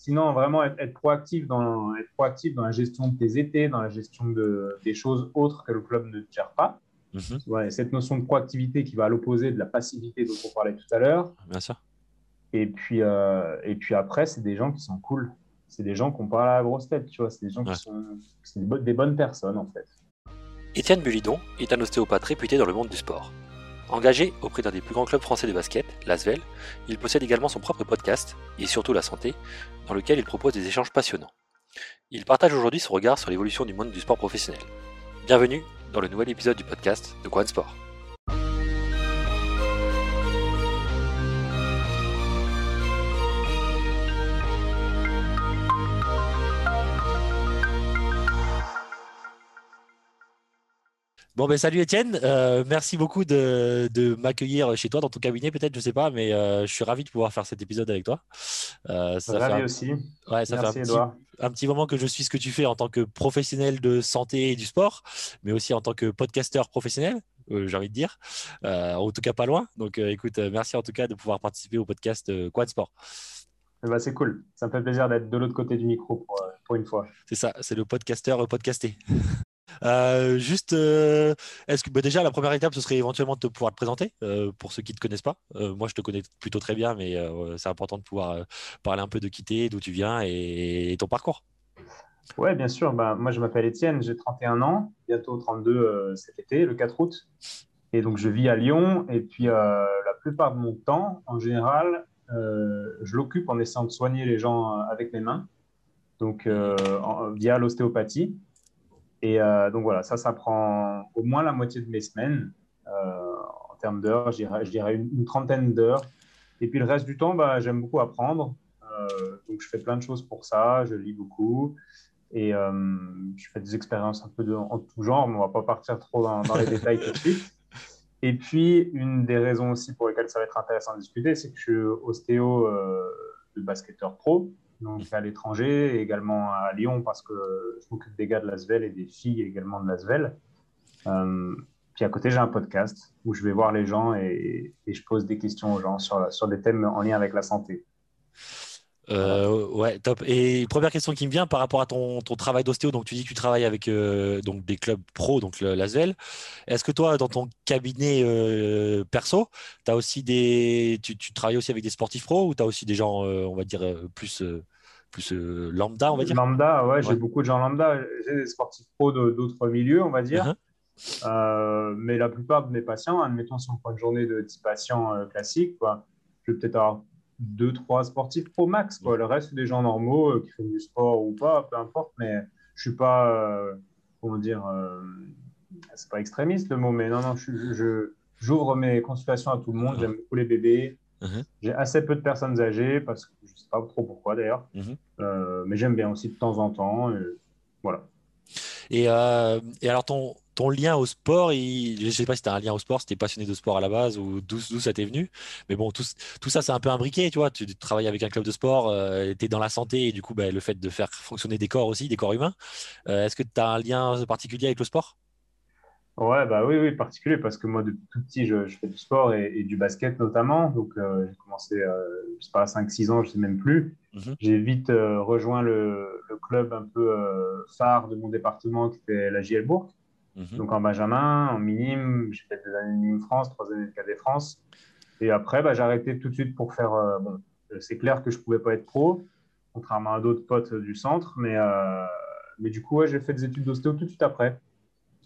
sinon, vraiment être, proactif dans, être proactif dans la gestion de tes étés, dans la gestion de, des choses autres que le club ne gère pas. Mhm. cette notion de proactivité qui va à l'opposé de la passivité dont on parlait tout à l'heure. Bien sûr. Et puis, euh, et puis après, c'est des gens qui sont cool. C'est des gens qui n'ont pas la grosse tête, tu vois. C'est des gens qui sont des, bonnes personnes, en fait. Étienne Bulidon est un ostéopathe réputé dans le monde du sport. Engagé auprès d'un des plus grands clubs français de basket, l'Asvel, il possède également son propre podcast, et surtout La Santé, dans lequel il propose des échanges passionnants. Il partage aujourd'hui son regard sur l'évolution du monde du sport professionnel. Bienvenue dans le nouvel épisode du podcast de Quan Sport. Bon, ben salut Étienne, euh, merci beaucoup de, m'accueillir chez toi, dans ton cabinet peut-être, je sais pas, mais euh, je suis ravi de pouvoir faire cet épisode avec toi. Euh, ça ravi fait aussi. Ouais, ça fait un petit, moment que je suis ce que tu fais en tant que professionnel de santé et du sport, mais aussi en tant que podcasteur professionnel, j'ai envie de dire, en tout cas pas loin. Donc écoute, merci en tout cas de pouvoir participer au podcast Quad Sport. Ben, c'est cool, ça me fait plaisir d'être de l'autre côté du micro pour, pour une fois. C'est ça, c'est le podcasteur podcasté. Euh, juste, euh, est-ce que bah, déjà la première étape, ce serait éventuellement de pouvoir te présenter euh, pour ceux qui ne te connaissent pas. moi, je te connais plutôt très bien, mais c'est important de pouvoir parler un peu de qui tu es, d'où tu viens et, ton parcours. Oui, bien sûr. Bah, moi, je m'appelle Étienne, j'ai 31 ans, bientôt 32 cet été, le 4 août. Et donc, je vis à Lyon. Et puis, la plupart de mon temps, en général, je l'occupe en essayant de soigner les gens avec mes mains, donc via l'ostéopathie. Et euh, donc voilà, ça, ça prend au moins la moitié de mes semaines euh, en termes d'heures, je dirais, une, trentaine d'heures. Et puis le reste du temps, bah, j'aime beaucoup apprendre. Euh, donc je fais plein de choses pour ça, je lis beaucoup. Et je fais des expériences un peu de, en tout genre, mais on ne va pas partir trop dans, les détails tout de suite. Et puis, une des raisons aussi pour lesquelles ça va être intéressant de discuter, c'est que je suis ostéo de basketteur pro donc à l'étranger, également à Lyon parce que je m'occupe des gars de Lasvel et des filles également de Lasvel. Euh, puis à côté, j'ai un podcast où je vais voir les gens et, je pose des questions aux gens sur, sur des thèmes en lien avec la santé. Euh, ouais, top. Et première question qui me vient par rapport à ton, ton travail d'ostéo, donc tu dis que tu travailles avec euh, donc des clubs pro, donc l'ASVEL. Est-ce que toi, dans ton cabinet euh, perso, as aussi des, tu, tu, travailles aussi avec des sportifs pro ou tu as aussi des gens, on va dire, plus, plus lambda, on va dire? Lambda, ouais, j'ai beaucoup de gens lambda. J'ai des sportifs pro d'autres milieux, on va dire. Uh-huh. mais la plupart de mes patients, admettons si on prend une journée de 10 patients classiques, quoi, je vais peut-être avoir deux, trois sportifs pro max. Quoi. Le reste, des gens normaux euh, qui font du sport ou pas, peu importe. Mais je suis pas, euh, comment dire, euh, c'est pas extrémiste le mot, mais non, non, je, j'ouvre mes consultations à tout le monde. J'aime beaucoup les bébés. Uh-huh. J'ai assez peu de personnes âgées parce que je sais pas trop pourquoi d'ailleurs. Uh-huh. mais j'aime bien aussi de temps en temps. voilà. Et, et alors, ton, ton lien au sport, je ne sais pas si tu as un lien au sport, si tu es passionné de sport à la base ou d'où ça t'est venu. Mais bon, tout, tout ça, c'est un peu imbriqué, tu vois. Tu travailles avec un club de sport, euh, tu es dans la santé et du coup, bah, le fait de faire fonctionner des corps aussi, des corps humains. Euh, est-ce que tu as un lien particulier avec le sport? Ouais, bah oui, oui, particulier parce que moi, depuis tout petit, je, fais du sport et, du basket notamment. Donc, euh, j'ai commencé, je sais pas, à 5-6 ans, je sais même plus. Mhm. J'ai vite rejoint le, le, club un peu phare de mon département qui était la JL Bourg. Mhm. Donc en Benjamin, en minime, j'ai fait des années de minime France, trois années de cadet France. Et après, bah, j'ai arrêté tout de suite pour faire. Euh, bon, c'est clair que je ne pouvais pas être pro, contrairement à d'autres potes du centre, mais, euh, mais du coup, ouais, j'ai fait des études d'ostéo tout de suite après.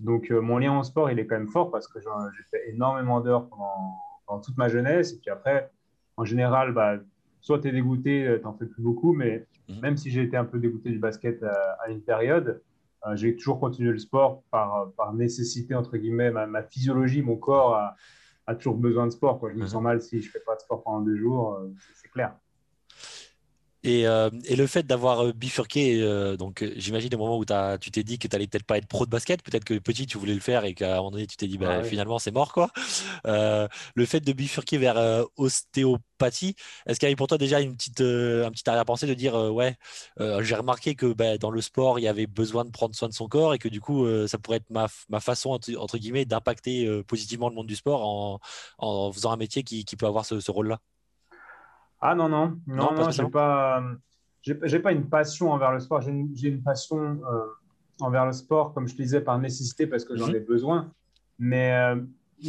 Donc euh, mon lien au sport, il est quand même fort parce que j'ai fait énormément d'heures pendant, toute ma jeunesse. Et puis après, en général, bah, soit tu es dégoûté, tu n'en fais plus beaucoup, mais mhm. même si j'ai été un peu dégoûté du basket à une période, euh, j'ai toujours continué le sport par, par nécessité, entre guillemets. Ma, physiologie, mon corps a, toujours besoin de sport. Quoi. Je me mhm. sens mal si je ne fais pas de sport pendant deux jours, euh, c'est clair. Et, euh, et, le fait d'avoir bifurqué, donc j'imagine au moment où as, tu t'es dit que tu n'allais peut-être pas être pro de basket, peut-être que petit tu voulais le faire et qu'à un moment donné tu t'es dit bah, ah finalement c'est mort quoi. le fait de bifurquer vers ostéo est-ce qu'il y avait pour toi déjà une petite, euh, un petit arrière-pensée de dire euh, ouais, euh, j'ai remarqué que bah, dans le sport, il y avait besoin de prendre soin de son corps et que du coup, ça pourrait être ma, ma façon, entre, guillemets, d'impacter positivement le monde du sport en, en, faisant un métier qui, qui peut avoir ce, rôle-là? Ah non, non, non, non, j'ai pas. j'ai pas une passion envers le sport, j'ai une, passion envers le sport, comme je te disais, par nécessité parce que j'en mhm. ai besoin. Mais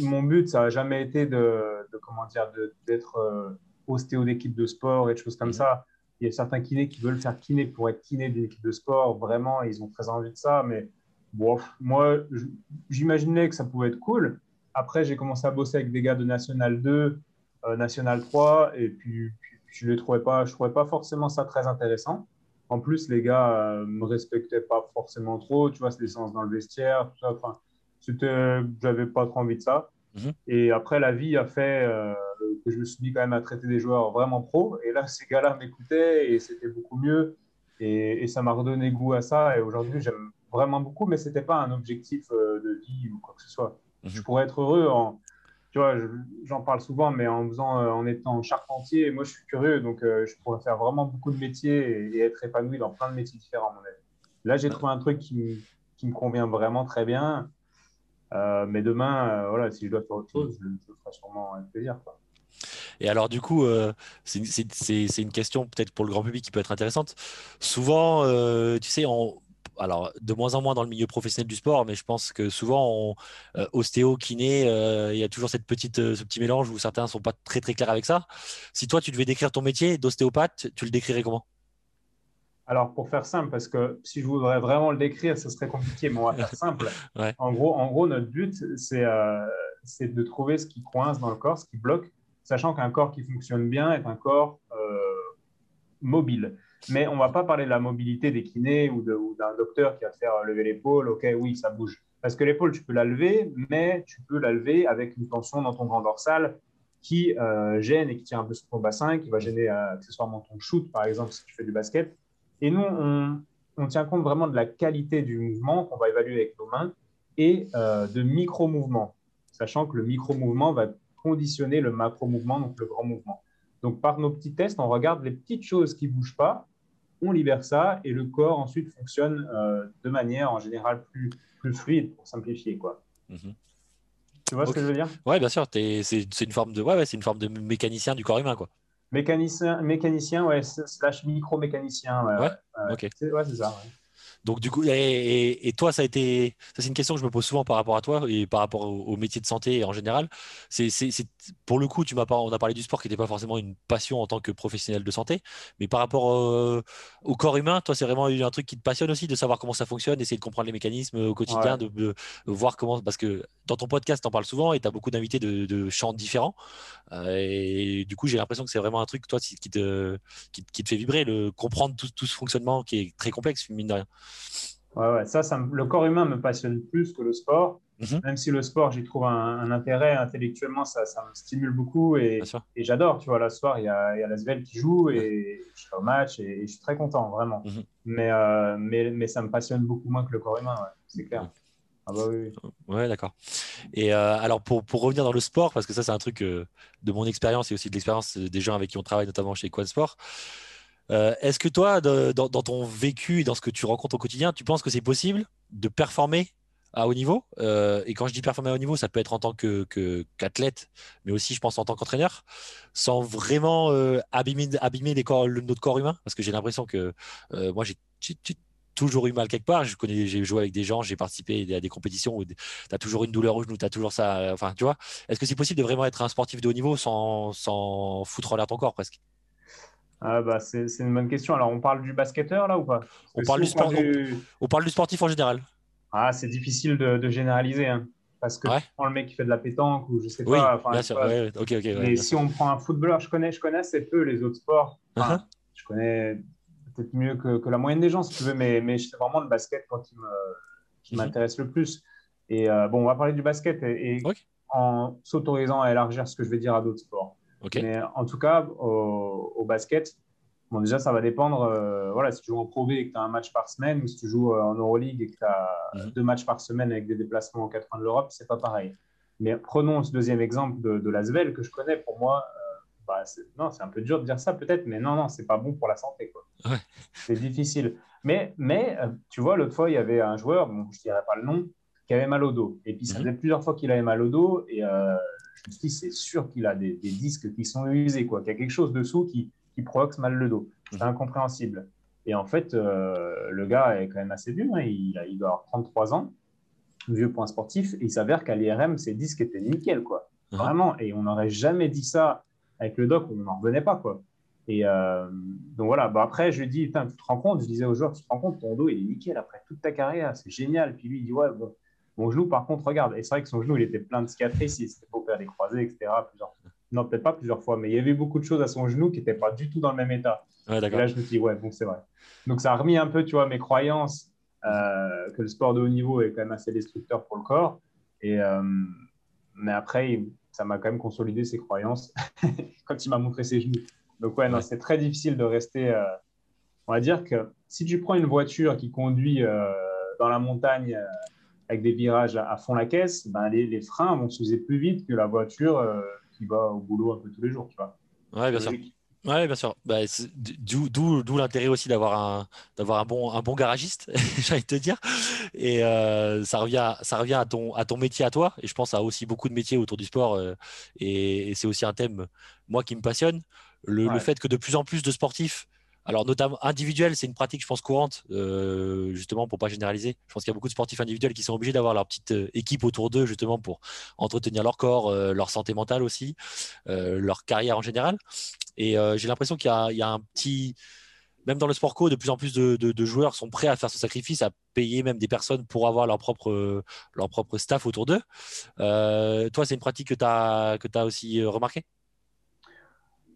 mon but, ça n'a jamais été de, comment dire, d'être ostéo d'équipe de sport et des choses comme mhm. ça. Il y a certains kinés qui veulent faire kiné pour être kiné d'une équipe de sport. Vraiment, ils ont très envie de ça. Mais bon, moi, j'imaginais que ça pouvait être cool. Après, j'ai commencé à bosser avec des gars de National 2, euh, National 3, et puis, je ne trouvais pas, je trouvais pas forcément ça très intéressant. En plus, les gars ne euh, me respectaient pas forcément trop. Tu vois, c'est des séances dans le vestiaire, tout ça. Enfin, j'avais pas trop envie de ça. Mhm. Et après, la vie a fait euh, que je me suis mis quand même à traiter des joueurs vraiment pro. Et là, ces gars-là m'écoutaient et c'était beaucoup mieux. Et, ça m'a redonné goût à ça. Et aujourd'hui, j'aime vraiment beaucoup, mais ce n'était pas un objectif euh, de vie ou quoi que ce soit. Mhm. Je pourrais être heureux en. Tu vois, j'en parle souvent, mais en, faisant, euh, en étant charpentier, moi je suis curieux, donc je pourrais faire vraiment beaucoup de métiers et, être épanoui dans plein de métiers différents. Là, j'ai trouvé un truc qui, qui me convient vraiment très bien. Euh, mais demain, euh, voilà, si je dois faire autre chose, je, ferai sûrement avec plaisir. Et alors, du coup, euh, c'est une question peut-être pour le grand public qui peut être intéressante. Souvent, tu sais, alors de moins en moins dans le milieu professionnel du sport, mais je pense que souvent, ostéo, kiné, il y a toujours cette petite, ce petit mélange où certains ne sont pas très très clairs avec ça. Si toi, tu devais décrire ton métier d'ostéopathe, tu le décrirais comment? Alors, pour faire simple, parce que si je voudrais vraiment le décrire, ce serait compliqué, mais on va faire simple. en, gros, en gros, notre but, euh, c'est de trouver ce qui coince dans le corps, ce qui bloque, sachant qu'un corps qui fonctionne bien est un corps euh, mobile. Mais on va pas parler de la mobilité des kinés ou d'un docteur qui va faire lever l'épaule. OK, oui, ça bouge. Parce que l'épaule, tu peux la lever, mais tu peux la lever avec une tension dans ton grand dorsal qui euh, gêne et qui tient un peu sur ton bassin, qui va gêner accessoirement ton shoot, par exemple, si tu fais du basket. Et nous, on, tient compte vraiment de la qualité du mouvement qu'on va évaluer avec nos mains et euh, de micro-mouvements, sachant que le micro-mouvement va conditionner le macro-mouvement, donc le grand mouvement. Donc, par nos petits tests, on regarde les petites choses qui ne bougent pas, on libère ça et le corps ensuite fonctionne euh, de manière en général plus, plus fluide, pour simplifier. Quoi. Mhm. Tu vois ce que je veux dire? Oui, bien sûr. C'est une, forme de, ouais, ouais, une forme de mécanicien du corps humain. Quoi. Mécanicien, mécanicien ouais, slash micro-mécanicien. Ouais, ouais, ok. Ouais, c'est ça. Donc du coup, et, toi, ça a été, ça c'est une question que je me pose souvent par rapport à toi et par rapport au, métier de santé en général. C'est, pour le coup, tu m'as on a parlé du sport qui n'était pas forcément une passion en tant que professionnel de santé, mais par rapport au corps humain, toi, c'est vraiment un truc qui te passionne aussi de savoir comment ça fonctionne, d'essayer de comprendre les mécanismes au quotidien, de, voir comment, parce que dans ton podcast, tu en parles souvent et tu as beaucoup d'invités de, champs différents. Euh, et du coup, j'ai l'impression que c'est vraiment un truc, toi, qui te, qui, te fait vibrer, le comprendre tout, tout ce fonctionnement qui est très complexe, mine de rien. Ouais, ouais. Ça, ça, le corps humain me passionne plus que le sport. Mhm. Même si le sport, j'y trouve un, intérêt intellectuellement, ça, ça, me stimule beaucoup et, et j'adore. Tu vois, là, ce soir, il y a, y a Svel qui joue et je suis au match et, je suis très content, vraiment. Mhm. mais, euh, mais, mais, ça me passionne beaucoup moins que le corps humain, c'est clair. Ah bah oui. Ouais, d'accord. Et euh, alors, pour, pour, revenir dans le sport, parce que ça, c'est un truc euh, de mon expérience et aussi de l'expérience des gens avec qui on travaille, notamment chez Quad Sport. Euh, est-ce que toi, dans, ton vécu et dans ce que tu rencontres au quotidien, tu penses que c'est possible de performer à haut niveau? Euh, Et quand je dis performer à haut niveau, ça peut être en tant qu'athlète, mais aussi, je pense, en tant qu'entraîneur, sans vraiment euh, abîmer, notre corps humain. Parce que j'ai l'impression que moi, j'ai toujours eu mal quelque part. J'ai joué avec des gens, j'ai participé à des compétitions où tu as toujours une douleur au genou, tu as toujours ça. Enfin, tu vois, est-ce que c'est possible de vraiment être un sportif de haut niveau sans, sans foutre en l'air ton corps presque? Ah bah c'est une bonne question. Alors, on parle du basketteur là ou pas? On parle, du sport, on, parle, du sportif en général. Ah, c'est difficile de, généraliser. Hein, parce que tu prends le mec qui fait de la pétanque ou je sais oui, pas. Bien sûr, ok, ok. mais si on prend un footballeur, je connais, je connais assez peu les autres sports. Uh-huh. Je connais peut-être mieux que, la moyenne des gens, si tu veux, mais, mais c'est vraiment le basket quand qui mm-hmm. m'intéresse le plus. Et euh, bon, on va parler du basket et en s'autorisant à élargir ce que je vais dire à d'autres sports. Mais en tout cas, au, basket, bon, déjà, ça va dépendre. Euh, voilà, si tu joues en Pro B et que tu as un match par semaine, ou si tu joues euh, en Euroleague et que tu as mhm. deux matchs par semaine avec des déplacements aux quatre coins de l'Europe, c'est pas pareil. Mais prenons ce deuxième exemple de, de l'Asvel que je connais. Pour moi, euh, bah, non, c'est un peu dur de dire ça peut-être, mais non, non, c'est pas bon pour la santé. C'est difficile. Mais, mais tu vois, l'autre fois, il y avait un joueur, bon, je ne dirais pas le nom, qui avait mal au dos. Et puis, ça mhm. faisait plusieurs fois qu'il avait mal au dos. Et je me suis dit, c'est sûr qu'il a des, disques qui sont usés, quoi, qu'il y a quelque chose dessous qui qui provoque mal le dos. C'est mhm. incompréhensible. Et en fait, euh, le gars est quand même assez vieux. Hein. Il, il, doit avoir 33 ans, vieux point sportif. Et il s'avère qu'à l'IRM, ses disques étaient nickel, quoi. Mhm. Vraiment. Et on n'aurait jamais dit ça avec le doc, on n'en revenait pas, quoi. Et euh, donc voilà, bah après, je lui dis, tu te rends compte, je disais aux joueurs, tu te rends compte, ton dos, il est nickel après toute ta carrière, c'est génial. Puis lui, il dit, ouais, bon, mon genou, par contre, regarde. Et c'est vrai que son genou, il était plein de cicatrices, il s'était faire des croisés, etc. Plusieurs... Non, peut-être pas plusieurs fois, mais il y avait beaucoup de choses à son genou qui n'étaient pas du tout dans le même état. et là, je me suis dit, ouais, bon, c'est vrai. Donc ça a remis un peu, tu vois, mes croyances euh, que le sport de haut niveau est quand même assez destructeur pour le corps. Et, euh, mais après, ça m'a quand même consolidé ses croyances quand il m'a montré ses genoux. Donc, ouais, non, c'est très difficile de rester. Euh, on va dire que si tu prends une voiture qui conduit dans la montagne avec des virages à, fond la caisse, ben, les, freins vont s'user plus vite que la voiture qui va au boulot un peu tous les jours, tu vois. Ouais, bien sûr. Ouais, bien sûr. Bah, D'où l'intérêt aussi d'avoir un, un, bon, un bon garagiste, j'allais te dire. Et ça revient, ça revient à, ton, à ton métier à toi. Et je pense à aussi beaucoup de métiers autour du sport. et c'est aussi un thème, moi, qui me passionne le, fait que de plus en plus de sportifs, alors notamment individuels, c'est une pratique, je pense, courante, euh, justement, pour pas généraliser. Je pense qu'il y a beaucoup de sportifs individuels qui sont obligés d'avoir leur petite euh, équipe autour d'eux, justement, pour entretenir leur corps, euh, leur santé mentale aussi, leur carrière en général. Et j'ai l'impression qu'il y, a un petit même dans le sport co, de plus en plus de, joueurs sont prêts à faire ce sacrifice, à payer même des personnes pour avoir leur propre, leur propre staff autour d'eux. toi, c'est une pratique que tu as, que as aussi remarqué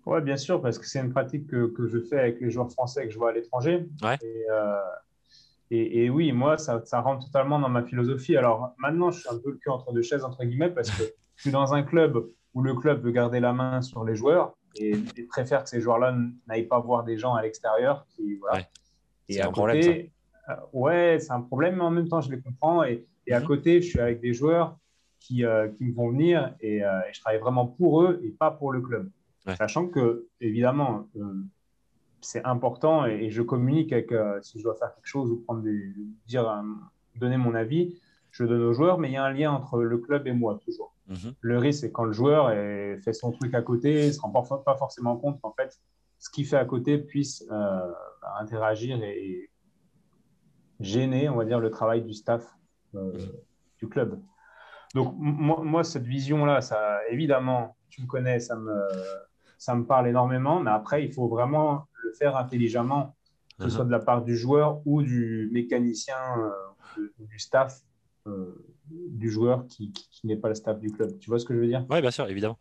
oui, bien sûr, parce que c'est une pratique que, que, je fais avec les joueurs français que je vois à l'étranger. Euh, et, et, oui, moi, ça, ça, rentre totalement dans ma philosophie. Alors maintenant, je suis un peu le cul entre deux chaises, entre guillemets, parce que je suis dans un club où le club veut garder la main sur les joueurs et, préfère que ces joueurs-là n'aillent pas voir des gens à l'extérieur. Voilà. Et à un problème, euh, ouais, c'est un problème, mais en même temps, je les comprends. Et, et à mhm. côté, je suis avec des joueurs qui, euh, qui me font venir et, et je travaille vraiment pour eux et pas pour le club. Sachant que, évidemment, euh, c'est important et, je communique avec, euh, si je dois faire quelque chose ou prendre des, dire, euh, donner mon avis, je donne aux joueurs, mais il y a un lien entre le club et moi toujours. Mhm. Le risque, c'est quand le joueur fait son truc à côté, il ne se rend pas, forcément compte qu'en fait, ce qu'il fait à côté puisse interagir et, gêner, on va dire, le travail du staff mhm. du club. Donc, moi, moi cette vision-là, ça, évidemment, tu me connais, ça me, ça me parle énormément. Mais après, il faut vraiment le faire intelligemment, que ce soit de la part du joueur ou du mécanicien, euh, du staff euh, du joueur qui, n'est pas le staff du club. Tu vois ce que je veux dire? Oui, bien sûr, évidemment.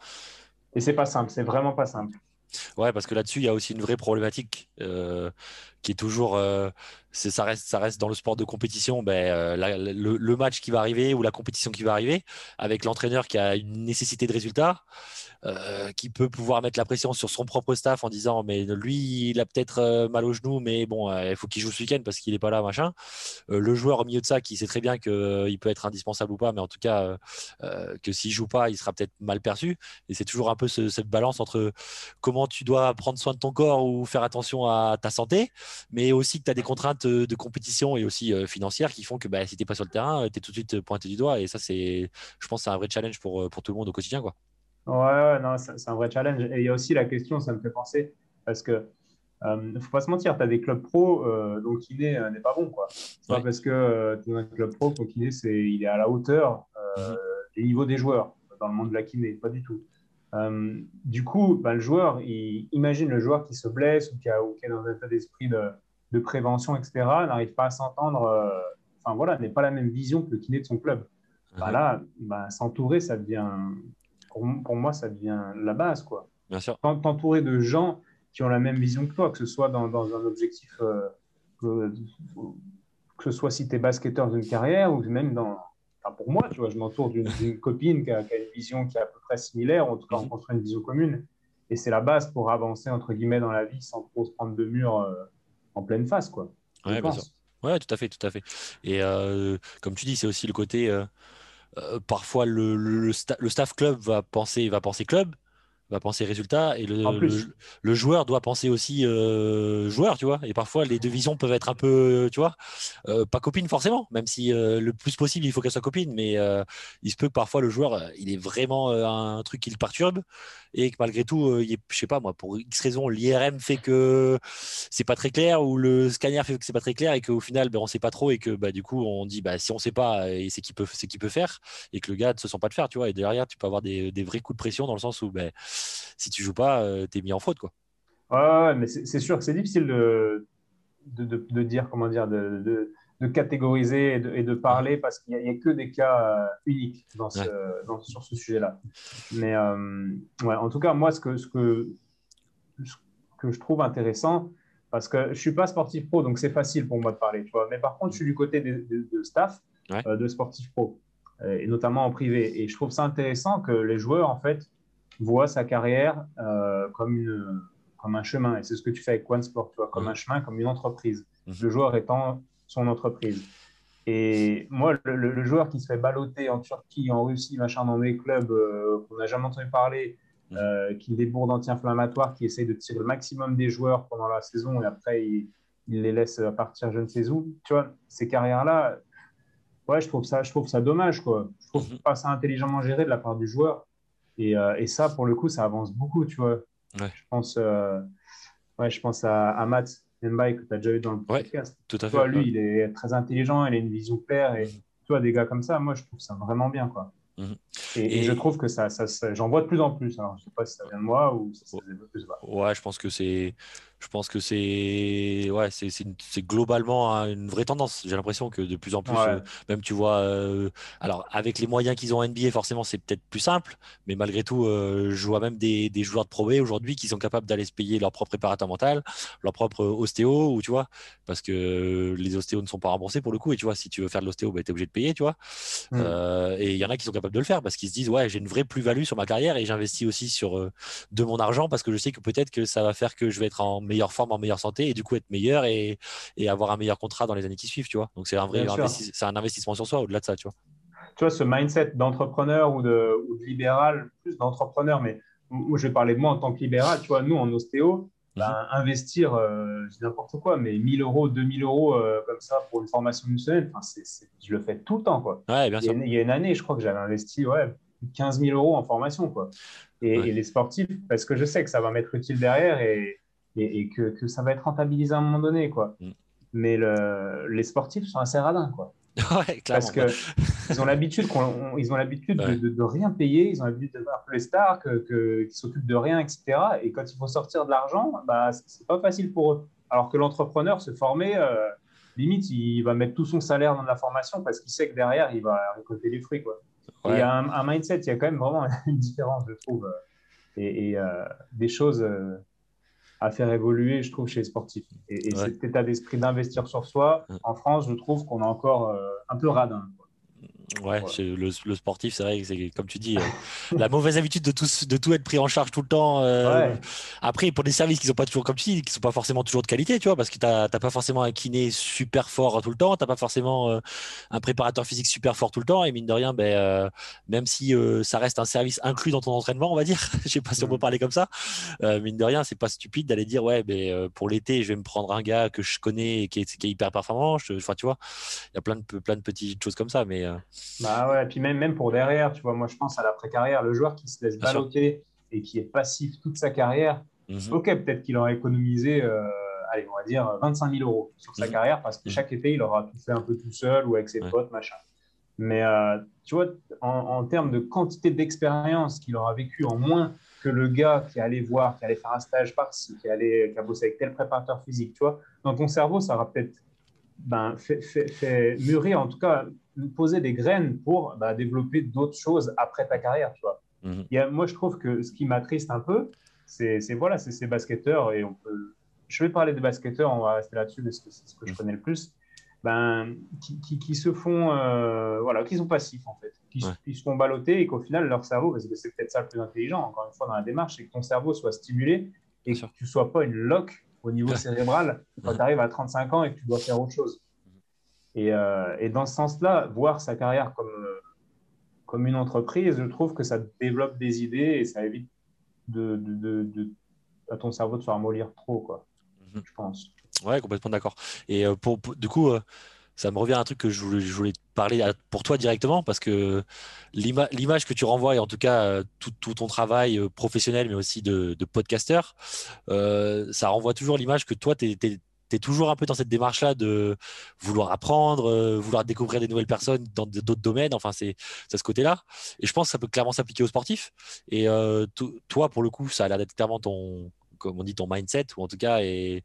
Et c'est pas simple, c'est vraiment pas simple. Ouais, parce que là-dessus, il y a aussi une vraie problématique euh, qui est toujours, ça, reste, ça reste dans le sport de compétition, ben, le, le, match qui va arriver ou la compétition qui va arriver, avec l'entraîneur qui a une nécessité de résultat. Euh, qui peut pouvoir mettre la pression sur son propre staff en disant mais lui il a peut-être euh, mal au genou mais bon euh, il faut qu'il joue ce week-end parce qu'il n'est pas là machin le joueur au milieu de ça qui sait très bien qu'il peut être indispensable ou pas mais en tout cas que s'il joue pas il sera peut-être mal perçu et c'est toujours un peu cette balance entre comment tu dois prendre soin de ton corps ou faire attention à ta santé mais aussi que tu as des contraintes de compétition et aussi financières qui font que bah, si tu n'es pas sur le terrain tu es tout de suite pointé du doigt et ça c'est je pense c'est un vrai challenge pour, pour tout le monde au quotidien quoi. Ouais, non, c'est un vrai challenge. Et il y a aussi la question, ça me fait penser, parce que ne euh, faut pas se mentir, tu as des clubs pro euh, dont kiné euh, n'est pas bon. quoi. C'est pas parce que tu as un club pro ton kiné c'est, il est à la hauteur mhm. des niveaux des joueurs dans le monde de la kiné, pas du tout. du coup, ben, le joueur, il, imagine le joueur qui se blesse ou qui, a, ou qui est dans un état d'esprit de, de, prévention, etc., n'arrive pas à s'entendre, enfin voilà, n'est pas la même vision que le kiné de son club. Mhm. là, ben, s'entourer, ça devient pour, moi, ça devient la base. Quoi. Bien sûr. T'entourer de gens qui ont la même vision que toi, que ce soit dans, un objectif, euh, que, ce soit si tu es basketteur d'une carrière ou même dans. Enfin, pour moi, tu vois, je m'entoure d'une copine qui a, une vision qui est à peu près similaire, en tout cas, on mhm. construit une vision commune. Et c'est la base pour avancer, entre guillemets, dans la vie sans trop se prendre de murs euh, en pleine face, quoi. Ouais, bien sûr. Ouais, tout à fait, tout à fait. Et euh, comme tu dis, c'est aussi le côté euh, parfois le, le, staff club va penser, va penser club, va penser résultat et le, joueur doit penser aussi euh, joueur, tu vois. Et parfois, les deux visions peuvent être un peu, tu vois, euh, pas copines forcément, même si euh, le plus possible, il faut qu'elles soient copines. Mais il se peut que parfois, le joueur, il est vraiment un truc qui le perturbe et que malgré tout, il est, je sais pas moi, pour X raison, l'IRM fait que c'est pas très clair ou le scanner fait que c'est pas très clair et qu'au final, ben, on sait pas trop et que bah, du coup, on dit bah, si on sait pas, c'est qui peut, c'est qui peut faire et que le gars ne se sent pas de faire, tu vois. Et derrière, tu peux avoir des, des vrais coups de pression dans le sens où ben, si tu joues pas, euh, tu es mis en faute. Quoi. Ouais, mais c'est sûr que c'est difficile de, de, dire, comment dire, de, catégoriser et de, parler parce qu'il n'y a, que des cas euh, uniques dans sur ce sujet-là. Mais euh, ouais, en tout cas, moi, ce que, ce, que, ce que je trouve intéressant, parce que je ne suis pas sportif pro, donc c'est facile pour moi de parler. Tu vois. Mais par contre, je suis du côté de, staff de sportif pro, et notamment en privé. Et je trouve ça intéressant que les joueurs, en fait, voit sa carrière euh, comme, une, comme un chemin. Et c'est ce que tu fais avec OneSport, tu vois, comme un chemin, comme une entreprise. Mhm. Le joueur étant son entreprise. Et moi, le, joueur qui se fait balloter en Turquie, en Russie, machin, dans des clubs euh, qu'on n'a jamais entendu parler, mhm. euh, qui débourde anti-inflammatoires, qui essaye de tirer le maximum des joueurs pendant la saison et après il, les laisse partir je ne sais où. Tu vois, ces carrières-là, ouais, je trouve ça, je trouve ça dommage, quoi. Je trouve mhm. pas ça intelligemment géré de la part du joueur. Euh, et, ça, pour le coup, ça avance beaucoup, tu vois. Je pense, euh, ouais, je pense à, à Matt Mbaye que tu as déjà eu dans le podcast. tout à fait. lui, il est très intelligent, il a une vision claire. Et tu vois, des gars comme ça, moi, je trouve ça vraiment bien, quoi. Mhm. Et, je trouve que ça, ça, j'en vois de plus en plus. Alors, je sais pas si ça vient de moi ou si ça de plus. Ouais, je pense que c'est je pense que c'est ouais, c'est globalement une vraie tendance. J'ai l'impression que de plus en plus, euh, même tu vois, euh, alors avec les moyens qu'ils ont en NBA, forcément c'est peut-être plus simple, mais malgré tout, euh, je vois même des, des joueurs de Pro aujourd'hui qui sont capables d'aller se payer leur propre préparateur mental, leur propre ostéo, ou tu vois, parce que les ostéos ne sont pas remboursés pour le coup, et tu vois, si tu veux faire de l'ostéo, bah, tu es obligé de payer, tu vois. Mmh. et il y en a qui sont capables de le faire parce qu'ils se disent, ouais, j'ai une vraie plus-value sur ma carrière et j'investis aussi sur de mon argent parce que je sais que peut-être que ça va faire que je vais être en meilleure forme, en meilleure santé et du coup être meilleur et, et avoir un meilleur contrat dans les années qui suivent, tu vois. Donc c'est un vrai c'est un investissement sur soi au-delà de ça, tu vois. Tu vois, ce mindset d'entrepreneur ou de, ou de, libéral, plus d'entrepreneur, mais où je vais parler de moi en tant que libéral, tu vois, nous en ostéo, ben, mhm. investir, euh, n'importe quoi, mais 1000 euros, 2000 euros euh, comme ça pour une formation d'une semaine, je le fais tout le temps. Quoi. Ouais, bien il, y a, il, y a, une année, je crois que j'avais investi ouais, 15 000 euros en formation. Quoi. Et, et, les sportifs, parce que je sais que ça va m'être utile derrière et, et, que, que, ça va être rentabilisé à un moment donné. Quoi. Mm. Mais le, les sportifs sont assez radins. Quoi. Ouais, Parce qu'ils ont l'habitude, ils ont l'habitude de, de, rien payer, ils ont l'habitude de faire les stars, que, que, s'occupent de rien, etc. Et quand il faut sortir de l'argent, bah, c'est pas facile pour eux. Alors que l'entrepreneur se former, euh, limite, il va mettre tout son salaire dans la formation parce qu'il sait que derrière, il va récolter les fruits. Quoi. Il y a un, mindset, il y a quand même vraiment une différence, je trouve, euh, et, euh, des choses à faire évoluer, je trouve, chez les sportifs. Et, cet état d'esprit d'investir sur soi, en France, je trouve qu'on est encore euh, un peu radin. Ouais, le, sportif, c'est vrai que c'est comme tu dis, euh, la mauvaise habitude de tout, de tout être pris en charge tout le temps. Euh, après, pour des services qui sont pas toujours comme tu dis, qui sont pas forcément toujours de qualité, tu vois, parce que tu n'as pas forcément un kiné super fort tout le temps, tu n'as pas forcément euh, un préparateur physique super fort tout le temps, et mine de rien, ben, même si ça reste un service inclus dans ton entraînement, on va dire, je sais pas si on peut mm. parler comme ça, mine de rien, c'est pas stupide d'aller dire, ouais, ben, pour l'été, je vais me prendre un gars que je connais et qui est, qui est hyper performant. Enfin, tu vois, il y a plein de, plein de petites choses comme ça, mais. Bah ouais, et puis même, même pour derrière, tu vois, moi je pense à l'après-carrière, le joueur qui se laisse balloter et qui est passif toute sa carrière, mhm. ok, peut-être qu'il aura économisé, euh, allez, on va dire 25 000 euros sur sa mhm. carrière parce que mhm. chaque été, il aura tout fait un peu tout seul ou avec ses potes, machin. Mais euh, tu vois, en, termes de quantité d'expérience qu'il aura vécu en moins que le gars qui allait voir, qui allait faire un stage par-ci, qui allait qui a bossé avec tel préparateur physique, tu vois, dans ton cerveau, ça aura peut-être ben, fait, fait, fait, mûrir, en tout cas, poser des graines pour bah, développer d'autres choses après ta carrière, tu vois. Mhm. moi, je trouve que ce qui m'attriste un peu, c'est voilà, c'est ces basketteurs, et on peut... Je vais parler des basketteurs, on va rester là-dessus, parce que c'est ce que je mhm. connais le plus, ben, qui, qui, se font, euh, voilà, qui sont passifs, en fait, qui, se font balloter, et qu'au final, leur cerveau, parce que c'est peut-être ça le plus intelligent, encore une fois, dans la démarche, c'est que ton cerveau soit stimulé, et que tu ne sois pas une loque au niveau cérébral quand tu arrives à 35 ans et que tu dois faire autre chose. Euh, et, dans ce sens-là, voir sa carrière comme, euh, comme une entreprise, je trouve que ça développe des idées et ça évite de, de, à ton cerveau de se ramollir trop, quoi. Mhm. Je pense. Ouais, complètement d'accord. Et pour, du coup, ça me revient à un truc que je voulais, parler pour toi directement, parce que l'image que tu renvoies, et en tout cas euh, tout, ton travail euh, professionnel, mais aussi de, de podcasteur, euh, ça renvoie toujours l'image que toi, tu es, toujours un peu dans cette démarche-là de vouloir apprendre, vouloir découvrir des nouvelles personnes dans d'autres domaines. Enfin, c'est ce côté-là. Et je pense que ça peut clairement s'appliquer aux sportifs. Et toi, pour le coup, ça a l'air d'être clairement ton, comme on dit, ton mindset, ou en tout cas, et,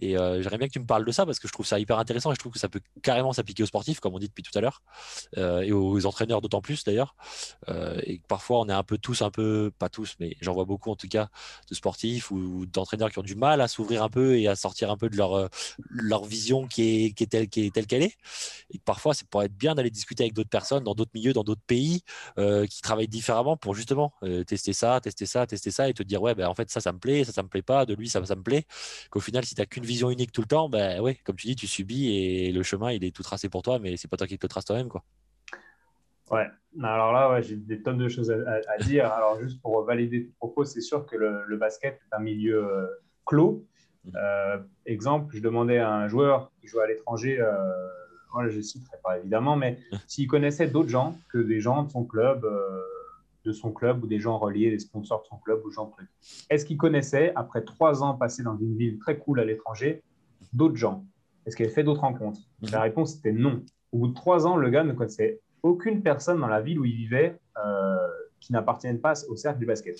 et euh, j'aimerais bien que tu me parles de ça parce que je trouve ça hyper intéressant et je trouve que ça peut carrément s'appliquer aux sportifs, comme on dit depuis tout à l'heure, euh, et aux entraîneurs d'autant plus d'ailleurs. Euh, et parfois, on est un peu tous, un peu, pas tous, mais j'en vois beaucoup en tout cas, de sportifs ou, d'entraîneurs qui ont du mal à s'ouvrir un peu et à sortir un peu de leur, leur vision qui est, qui est telle qu'elle est, est. Et parfois, c'est pour être bien d'aller discuter avec d'autres personnes dans d'autres milieux, dans d'autres pays qui travaillent différemment pour justement tester ça, tester ça, tester ça et te dire, ouais, ben, en fait, ça, ça me plaît, ça, ça me plaît pas, de lui, ça, ça me plaît. Qu'au final, si tu n'as qu'une vision unique tout le temps, ben ouais, comme tu dis, tu subis et le chemin, il est tout tracé pour toi, mais c'est pas toi qui te le trace toi-même, quoi. Ouais, alors là, ouais, j'ai des tonnes de choses à, dire. Alors, juste pour valider tes propos, c'est sûr que le, basket est un milieu euh, clos. Mmh. Euh, exemple, je demandais à un joueur qui joue à l'étranger, euh, voilà, je ne citerai pas évidemment, mais mmh. s'il connaissait d'autres gens que des gens de son club, de son club ou des gens reliés, des sponsors de son club ou gens de Est-ce qu'il connaissait, après trois ans passés dans une ville très cool à l'étranger, d'autres gens? Est-ce qu'il avait fait d'autres rencontres? Mhm. La réponse était non. Au bout de trois ans, le gars ne connaissait aucune personne dans la ville où il vivait euh, qui n'appartienne pas au cercle du basket.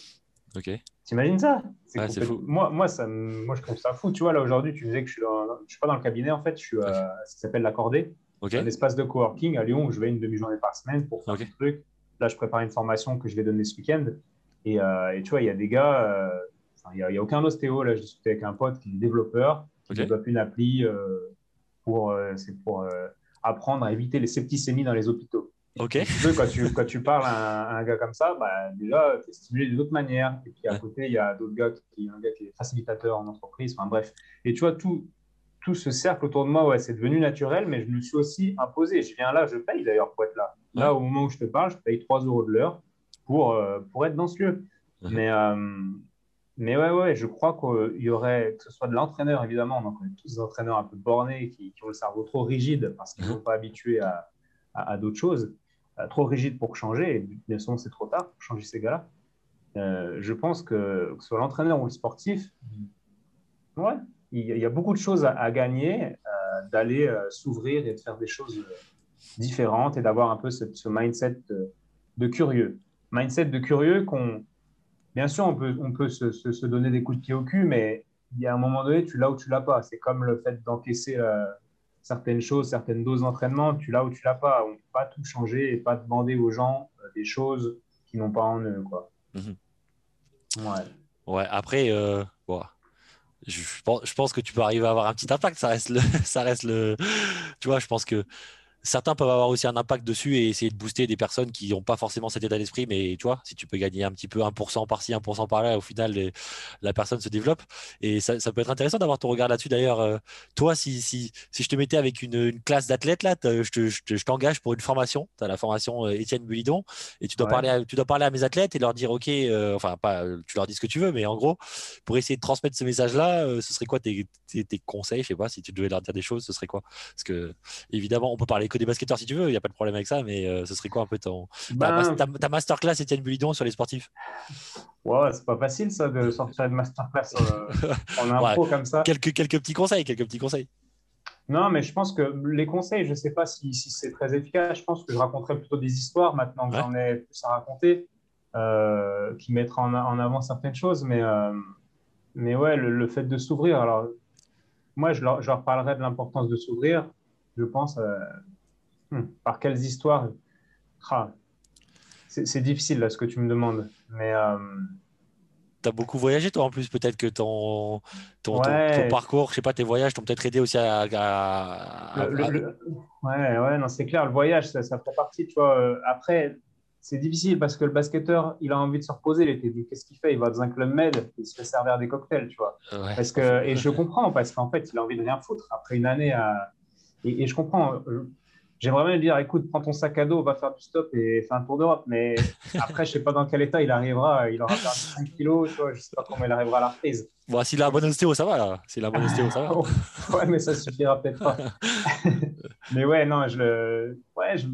Ok. T'imagines ça? C'est fou. Moi, moi, ça, moi, je trouve ça fou. Tu vois, là, aujourd'hui, tu disais que je suis, je suis pas dans le cabinet, en fait, je suis à ce qui s'appelle l'accordé. Un espace de coworking à Lyon où je vais une demi-journée par semaine pour faire des trucs. Là, je prépare une formation que je vais donner ce week-end. Et, euh, et, tu vois, il y a des gars, euh, il n'y a, aucun ostéo. Là, je discutais avec un pote qui est développeur, qui développe une appli euh, pour, c'est pour apprendre à éviter les septicémies dans les hôpitaux. Quand, tu, quand tu parles à un, gars comme ça, bah, déjà, tu es stimulé d'autres manières. Et puis à côté, il y a d'autres gars qui, un gars qui est facilitateur en entreprise. Enfin bref. Et tu vois, tout, tout ce cercle autour de moi, ouais, c'est devenu naturel, mais je me suis aussi imposé. Je viens là, je paye d'ailleurs pour être là. Là, au moment où je te parle, je paye 3 euros de l'heure pour, euh, pour être dans ce lieu. Mais, euh, mais ouais, ouais, je crois qu'il y aurait, que ce soit de l'entraîneur, évidemment, on connaît tous des entraîneurs un peu bornés qui, qui ont le cerveau trop rigide parce qu'ils ne sont pas habitués à, à, d'autres choses, euh, trop rigide pour changer. Et bien sûr, c'est trop tard pour changer ces gars-là. je pense que, que ce soit l'entraîneur ou le sportif, ouais, il y, a beaucoup de choses à, gagner d'aller s'ouvrir et de faire des choses différentes et d'avoir un peu ce, mindset de, curieux. Mindset de curieux qu'on, bien sûr, on peut, on peut se, se, donner des coups de pied au cul, mais il y a un moment donné, tu l'as ou tu l'as pas. C'est comme le fait d'encaisser euh, certaines choses, certaines doses d'entraînement, tu l'as ou tu l'as pas. On ne peut pas tout changer et pas demander aux gens euh, des choses qui n'ont pas en eux. Quoi. Mhm. Ouais. Ouais, après, euh, je, pense, je, pense, que tu peux arriver à avoir un petit impact. Ça reste le, ça reste le, tu vois, je pense que certains peuvent avoir aussi un impact dessus et essayer de booster des personnes qui n'ont pas forcément cet état d'esprit. Mais tu vois, si tu peux gagner un petit peu 1% par-ci, 1% par-là, au final, la personne se développe. Et ça, peut être intéressant d'avoir ton regard là-dessus. D'ailleurs, euh, toi, si, si, si, je te mettais avec une, classe d'athlètes, là, je t'engage pour une formation. Tu as la formation euh, Étienne Bulidon et tu dois, parler à, tu dois parler à mes athlètes et leur dire, OK, euh, enfin, pas, tu leur dis ce que tu veux, mais en gros, pour essayer de transmettre ce message-là, ce serait quoi tes, tes, tes, conseils? Je sais pas, si tu devais leur dire des choses, ce serait quoi? Parce que, évidemment, on peut parler que des basketteurs si tu veux, il n'y a pas de problème avec ça, mais euh, ce serait quoi un peu ton, ta, ben, ta, masterclass Étienne Bulidon sur les sportifs? Ouais, c'est pas facile ça de sortir une masterclass euh, en info comme ça. Quelques, quelques petits conseils, quelques petits conseils. Non, mais je pense que les conseils, je ne sais pas si, si c'est très efficace. Je pense que je raconterai plutôt des histoires maintenant que j'en ai plus à raconter, euh, qui mettra en, en, avant certaines choses. Mais, mais ouais, le, fait de s'ouvrir. Alors, moi, je leur, je leur parlerai de l'importance de s'ouvrir. Je pense, Hmm. Par quelles histoires? Ah, C'est difficile là ce que tu me demandes. Mais. Euh... Tu as beaucoup voyagé, toi, en plus. Peut-être que ton, ton, parcours, je sais pas, tes voyages t'ont peut-être aidé aussi à. Ouais, ouais, non, c'est clair. Le voyage, ça, ça, fait partie. Tu vois. Euh, après, c'est difficile parce que le basketteur, il a envie de se reposer l'été. Qu'est-ce qu'il fait? Il va dans un club med, il se fait servir des cocktails, tu vois. Parce que, et je comprends, parce qu'en fait, il a envie de rien foutre après une année à. Et, et je comprends J'aimerais bien lui dire, écoute, prends ton sac à dos, va faire du stop et fais un tour d'Europe. Mais après, je sais pas dans quel état il arrivera. Il aura perdu 5 kilos, tu vois, je sais pas comment il arrivera à la reprise. Bon, s'il a un bon ostéo, ça va. Là. S'il a un bon ostéo, ça va. ouais, mais ça suffira peut-être pas. mais ouais, non, je, le... ouais, je,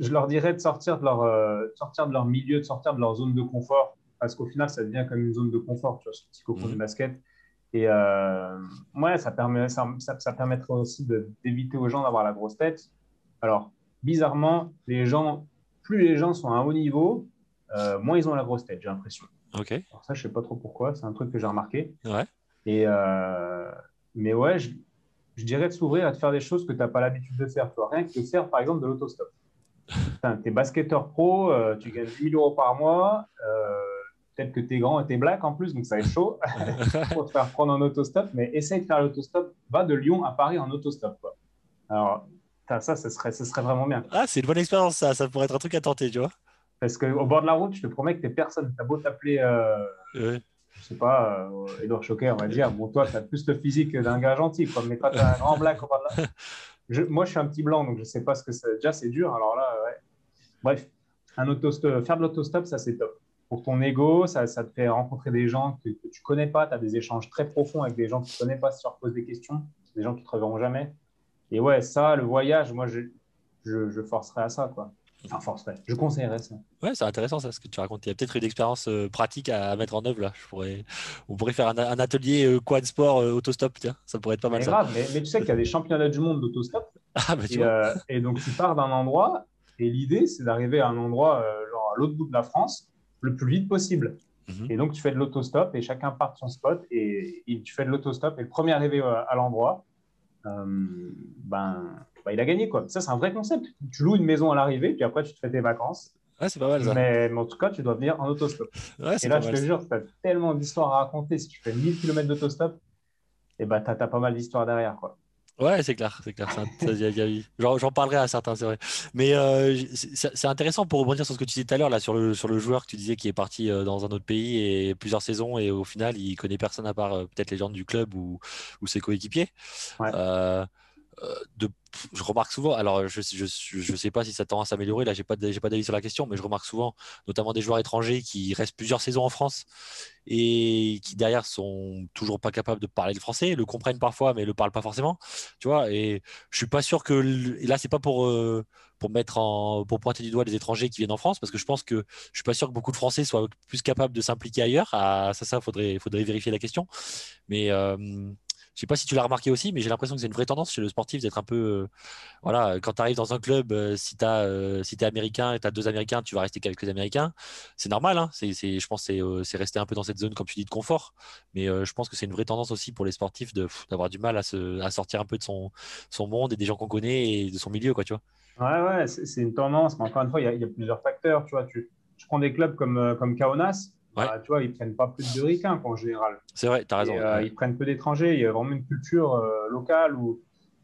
je, leur dirais de sortir de, leur, euh, sortir de leur milieu, de sortir de leur zone de confort. Parce qu'au final, ça devient comme une zone de confort, tu vois, ce petit cocon mmh. du basket. Et euh, ouais, ça, permet, ça, ça, permettrait aussi d'éviter aux gens d'avoir la grosse tête. Alors, bizarrement, les gens, plus les gens sont à un haut niveau, euh, moins ils ont la grosse tête, j'ai l'impression. Ok. Alors ça, je sais pas trop pourquoi, c'est un truc que j'ai remarqué. Ouais. Et euh, mais ouais, je, je, dirais de s'ouvrir à de faire des choses que tu n'as pas l'habitude de faire. Rien que de faire, par exemple, de l'autostop. tu es basketteur pro, euh, tu gagnes 10 000 euros par mois. Peut-être que tu es grand et tu es black en plus, donc ça va être chaud pour te faire prendre en autostop. Mais essaye de faire l'autostop. Va de Lyon à Paris en autostop. Quoi. Alors, ça, ce serait, ce serait vraiment bien. Ah, c'est une bonne expérience, ça. Ça pourrait être un truc à tenter, tu vois. Parce qu'au bord de la route, je te promets que t'es personne. T'as beau t'appeler, euh, je sais pas, euh, Edouard Choquet, on va dire. Bon, toi, t'as plus le physique d'un gars gentil, quoi. Mais quand t'as un grand black au bord de la je, Moi, je suis un petit blanc, donc je sais pas ce que c'est. Déjà, c'est dur. Alors là, ouais. Bref, un autostop, faire de l'autostop, ça, c'est top. Pour ton ego, ça, ça, te fait rencontrer des gens que, que tu connais pas. Tu as des échanges très profonds avec des gens que tu connais pas si tu leur poses des questions. Des gens qui te reverront jamais. Et ouais, ça, le voyage, moi, je, je, je forcerais à ça, quoi. Enfin, forcerais. Je conseillerais ça. Ouais, c'est intéressant ça, ce que tu racontes. Il y a peut-être une expérience euh, pratique à, mettre en œuvre là. Je pourrais, on pourrait faire un, atelier euh, quad sport euh, autostop, tiens, ça pourrait être pas mal. Mais, grave, mais, mais, tu sais qu'il y a des championnats du monde d'autostop. Ah, bah, et, et, donc tu pars d'un endroit et l'idée c'est d'arriver à un endroit genre à l'autre bout de la France le plus vite possible. Mhm. Et donc tu fais de l'autostop et chacun part de son spot et, et tu fais de l'autostop et le premier arrivé à l'endroit euh, ben, ben, il a gagné. Quoi. Ça, c'est un vrai concept. Tu loues une maison à l'arrivée, puis après, tu te fais tes vacances. Ouais, c'est pas mal ça. Mais, en tout cas, tu dois venir en autostop. et là, je te jure, tu as tellement d'histoires à raconter. Si tu fais 1000 km d'autostop, et eh ben, tu as, pas mal d'histoires derrière. Quoi. Ouais, c'est clair, c'est clair. J'en parlerai à certains, c'est vrai. Mais euh, c'est intéressant pour rebondir sur ce que tu disais tout à l'heure là sur le sur le joueur que tu disais qui est parti euh, dans un autre pays et plusieurs saisons et au final il connaît personne à part euh, peut-être les gens du club ou, ou ses coéquipiers. Ouais. de je remarque souvent, alors je ne sais pas si ça tend à s'améliorer, là j'ai pas, pas d'avis sur la question, mais je remarque souvent, notamment des joueurs étrangers qui restent plusieurs saisons en France et qui derrière sont toujours pas capables de parler le français, le comprennent parfois, mais le parlent pas forcément, tu vois. Et je suis pas sûr que, et là c'est pas pour euh, pour mettre en, pour pointer du doigt les étrangers qui viennent en France, parce que je pense que je suis pas sûr que beaucoup de Français soient plus capables de s'impliquer ailleurs. Ah, ça, ça faudrait, faudrait vérifier la question, mais euh, je sais pas si tu l'as remarqué aussi, mais j'ai l'impression que c'est une vraie tendance chez le sportif d'être un peu. Euh, voilà, quand tu arrives dans un club, euh, si tu euh, es américain et tu as deux américains, tu vas rester quelques américains. C'est normal, hein, je pense que c'est, rester un peu dans cette zone, comme tu dis, de confort. Mais je pense que c'est une vraie tendance aussi pour les sportifs d'avoir du mal à, sortir un peu de son, monde et des gens qu'on connaît et de son milieu, quoi, tu vois. Ouais, ouais, c'est, une tendance, mais encore une fois, il y, a plusieurs facteurs. Tu vois, tu, prends des clubs comme, comme Kaunas bah, tu vois, ils prennent pas plus de ricains en général. C'est vrai, tu as raison. Euh, ils prennent peu d'étrangers. Il y a vraiment une culture euh, locale où,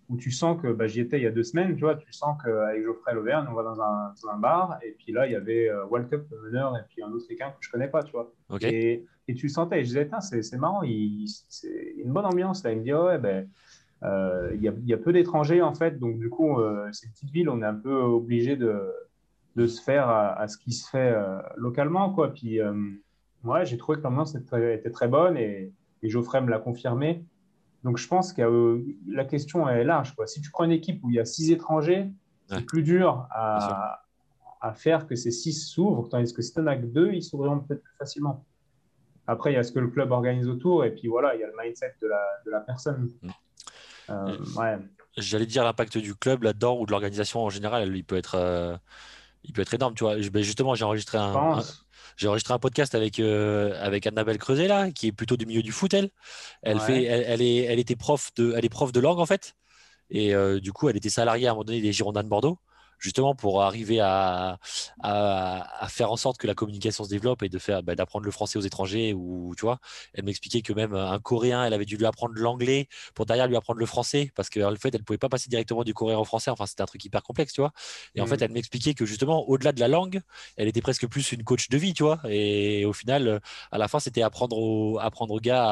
où tu sens que bah, j'y étais il y a deux semaines. Tu vois, tu sens qu'avec Geoffrey Lauvergne, on va dans un, dans un, bar et puis là, il y avait euh, World Cup, le meneur, et puis un autre ricain que je connais pas. Tu vois. Et, et, tu le sentais. Et je disais, c'est marrant, il, c'est une bonne ambiance. Là. Il me dit, ouais, ben. il, y a, il y, a, peu d'étrangers en fait, donc du coup, c'est une petite ville, on est un peu obligé de, de se faire à, à, ce qui se fait localement. Quoi. Puis, Ouais, j'ai trouvé que l'ambiance était, très bonne et, Geoffrey me l'a confirmé. Donc je pense que euh, la question est large. Quoi. Si tu prends une équipe où il y a six étrangers, c'est plus dur à, faire que ces six s'ouvrent, tandis que si tu n'en as que deux, ils s'ouvriront peut-être plus facilement. Après, il y a ce que le club organise autour et puis voilà, il y a le mindset de la, personne. Mm. Euh, ouais. J'allais dire l'impact du club là-dedans ou de l'organisation en général, il peut être, euh, il peut être énorme. Tu vois, ben, justement, j'ai enregistré un, j'ai enregistré un podcast avec, euh, avec Annabelle Creuset, là, qui est plutôt du milieu du foot, elle. Elle, fait, elle, est, elle, était prof de, elle est prof de langue, en fait. Et euh, du coup, elle était salariée à un moment donné des Girondins de Bordeaux justement pour arriver à, à, faire en sorte que la communication se développe et de faire bah, d'apprendre le français aux étrangers ou tu vois. Elle m'expliquait que même un coréen elle avait dû lui apprendre l'anglais pour derrière lui apprendre le français parce qu'en fait elle pouvait pas passer directement du coréen au français. Enfin c'était un truc hyper complexe tu vois. Et en fait mmh. elle m'expliquait que justement au-delà de la langue elle était presque plus une coach de vie tu vois. Et au final à la fin c'était apprendre au apprendre aux gars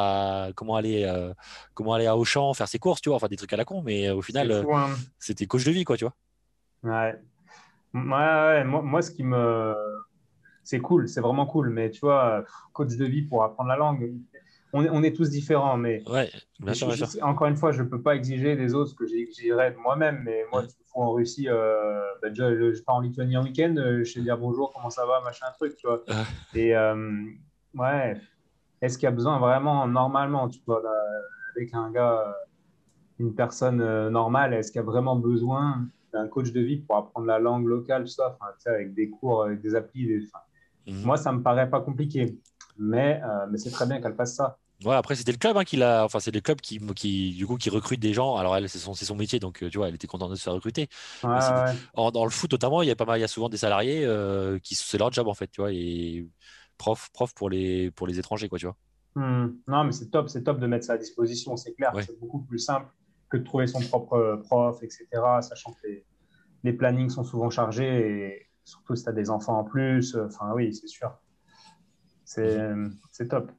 à comment aller euh, comment aller à Auchan faire ses courses tu vois. Enfin des trucs à la con mais au final hein. euh, c'était coach de vie quoi tu vois Ouais. Ouais, moi, moi, ce qui me. C'est cool, c'est vraiment cool, mais tu vois, coach de vie pour apprendre la langue, on est, on est tous différents, mais. Ouais, bien sûr, encore une fois, je ne peux pas exiger des autres ce que j'exigerais de moi-même, mais moi, tu en Russie, euh, bah, déjà, je pars en Lituanie en week-end, euh, je vais dire bonjour, comment ça va, machin, truc, tu vois. Et euh, ouais, est-ce qu'il y a besoin vraiment, normalement, tu vois, avec un gars, une personne normale, est-ce qu'il y a vraiment besoin d'un coach de vie pour apprendre la langue locale, ça, avec des cours, avec des applis. Des, mhm. Moi, ça me paraît pas compliqué, mais, euh, mais c'est très bien qu'elle fasse ça. Ouais, après, c'était le club hein, qui l'a. Enfin, c'est le club qui, qui, du coup, qui recrute des gens. Alors, elle, c'est son, son, métier, donc euh, tu vois, elle était contente de se faire recruter. dans le foot, notamment, il y a pas mal, il y a souvent des salariés euh, qui c'est leur job en fait, tu vois, et prof, prof pour les pour les étrangers, quoi, tu vois. Hmm. Non, mais c'est top, c'est top de mettre ça à disposition, c'est clair. C'est beaucoup plus simple de trouver son propre prof, etc. Sachant que les, plannings sont souvent chargés et surtout si tu as des enfants en plus. Enfin, oui, c'est sûr. C'est top.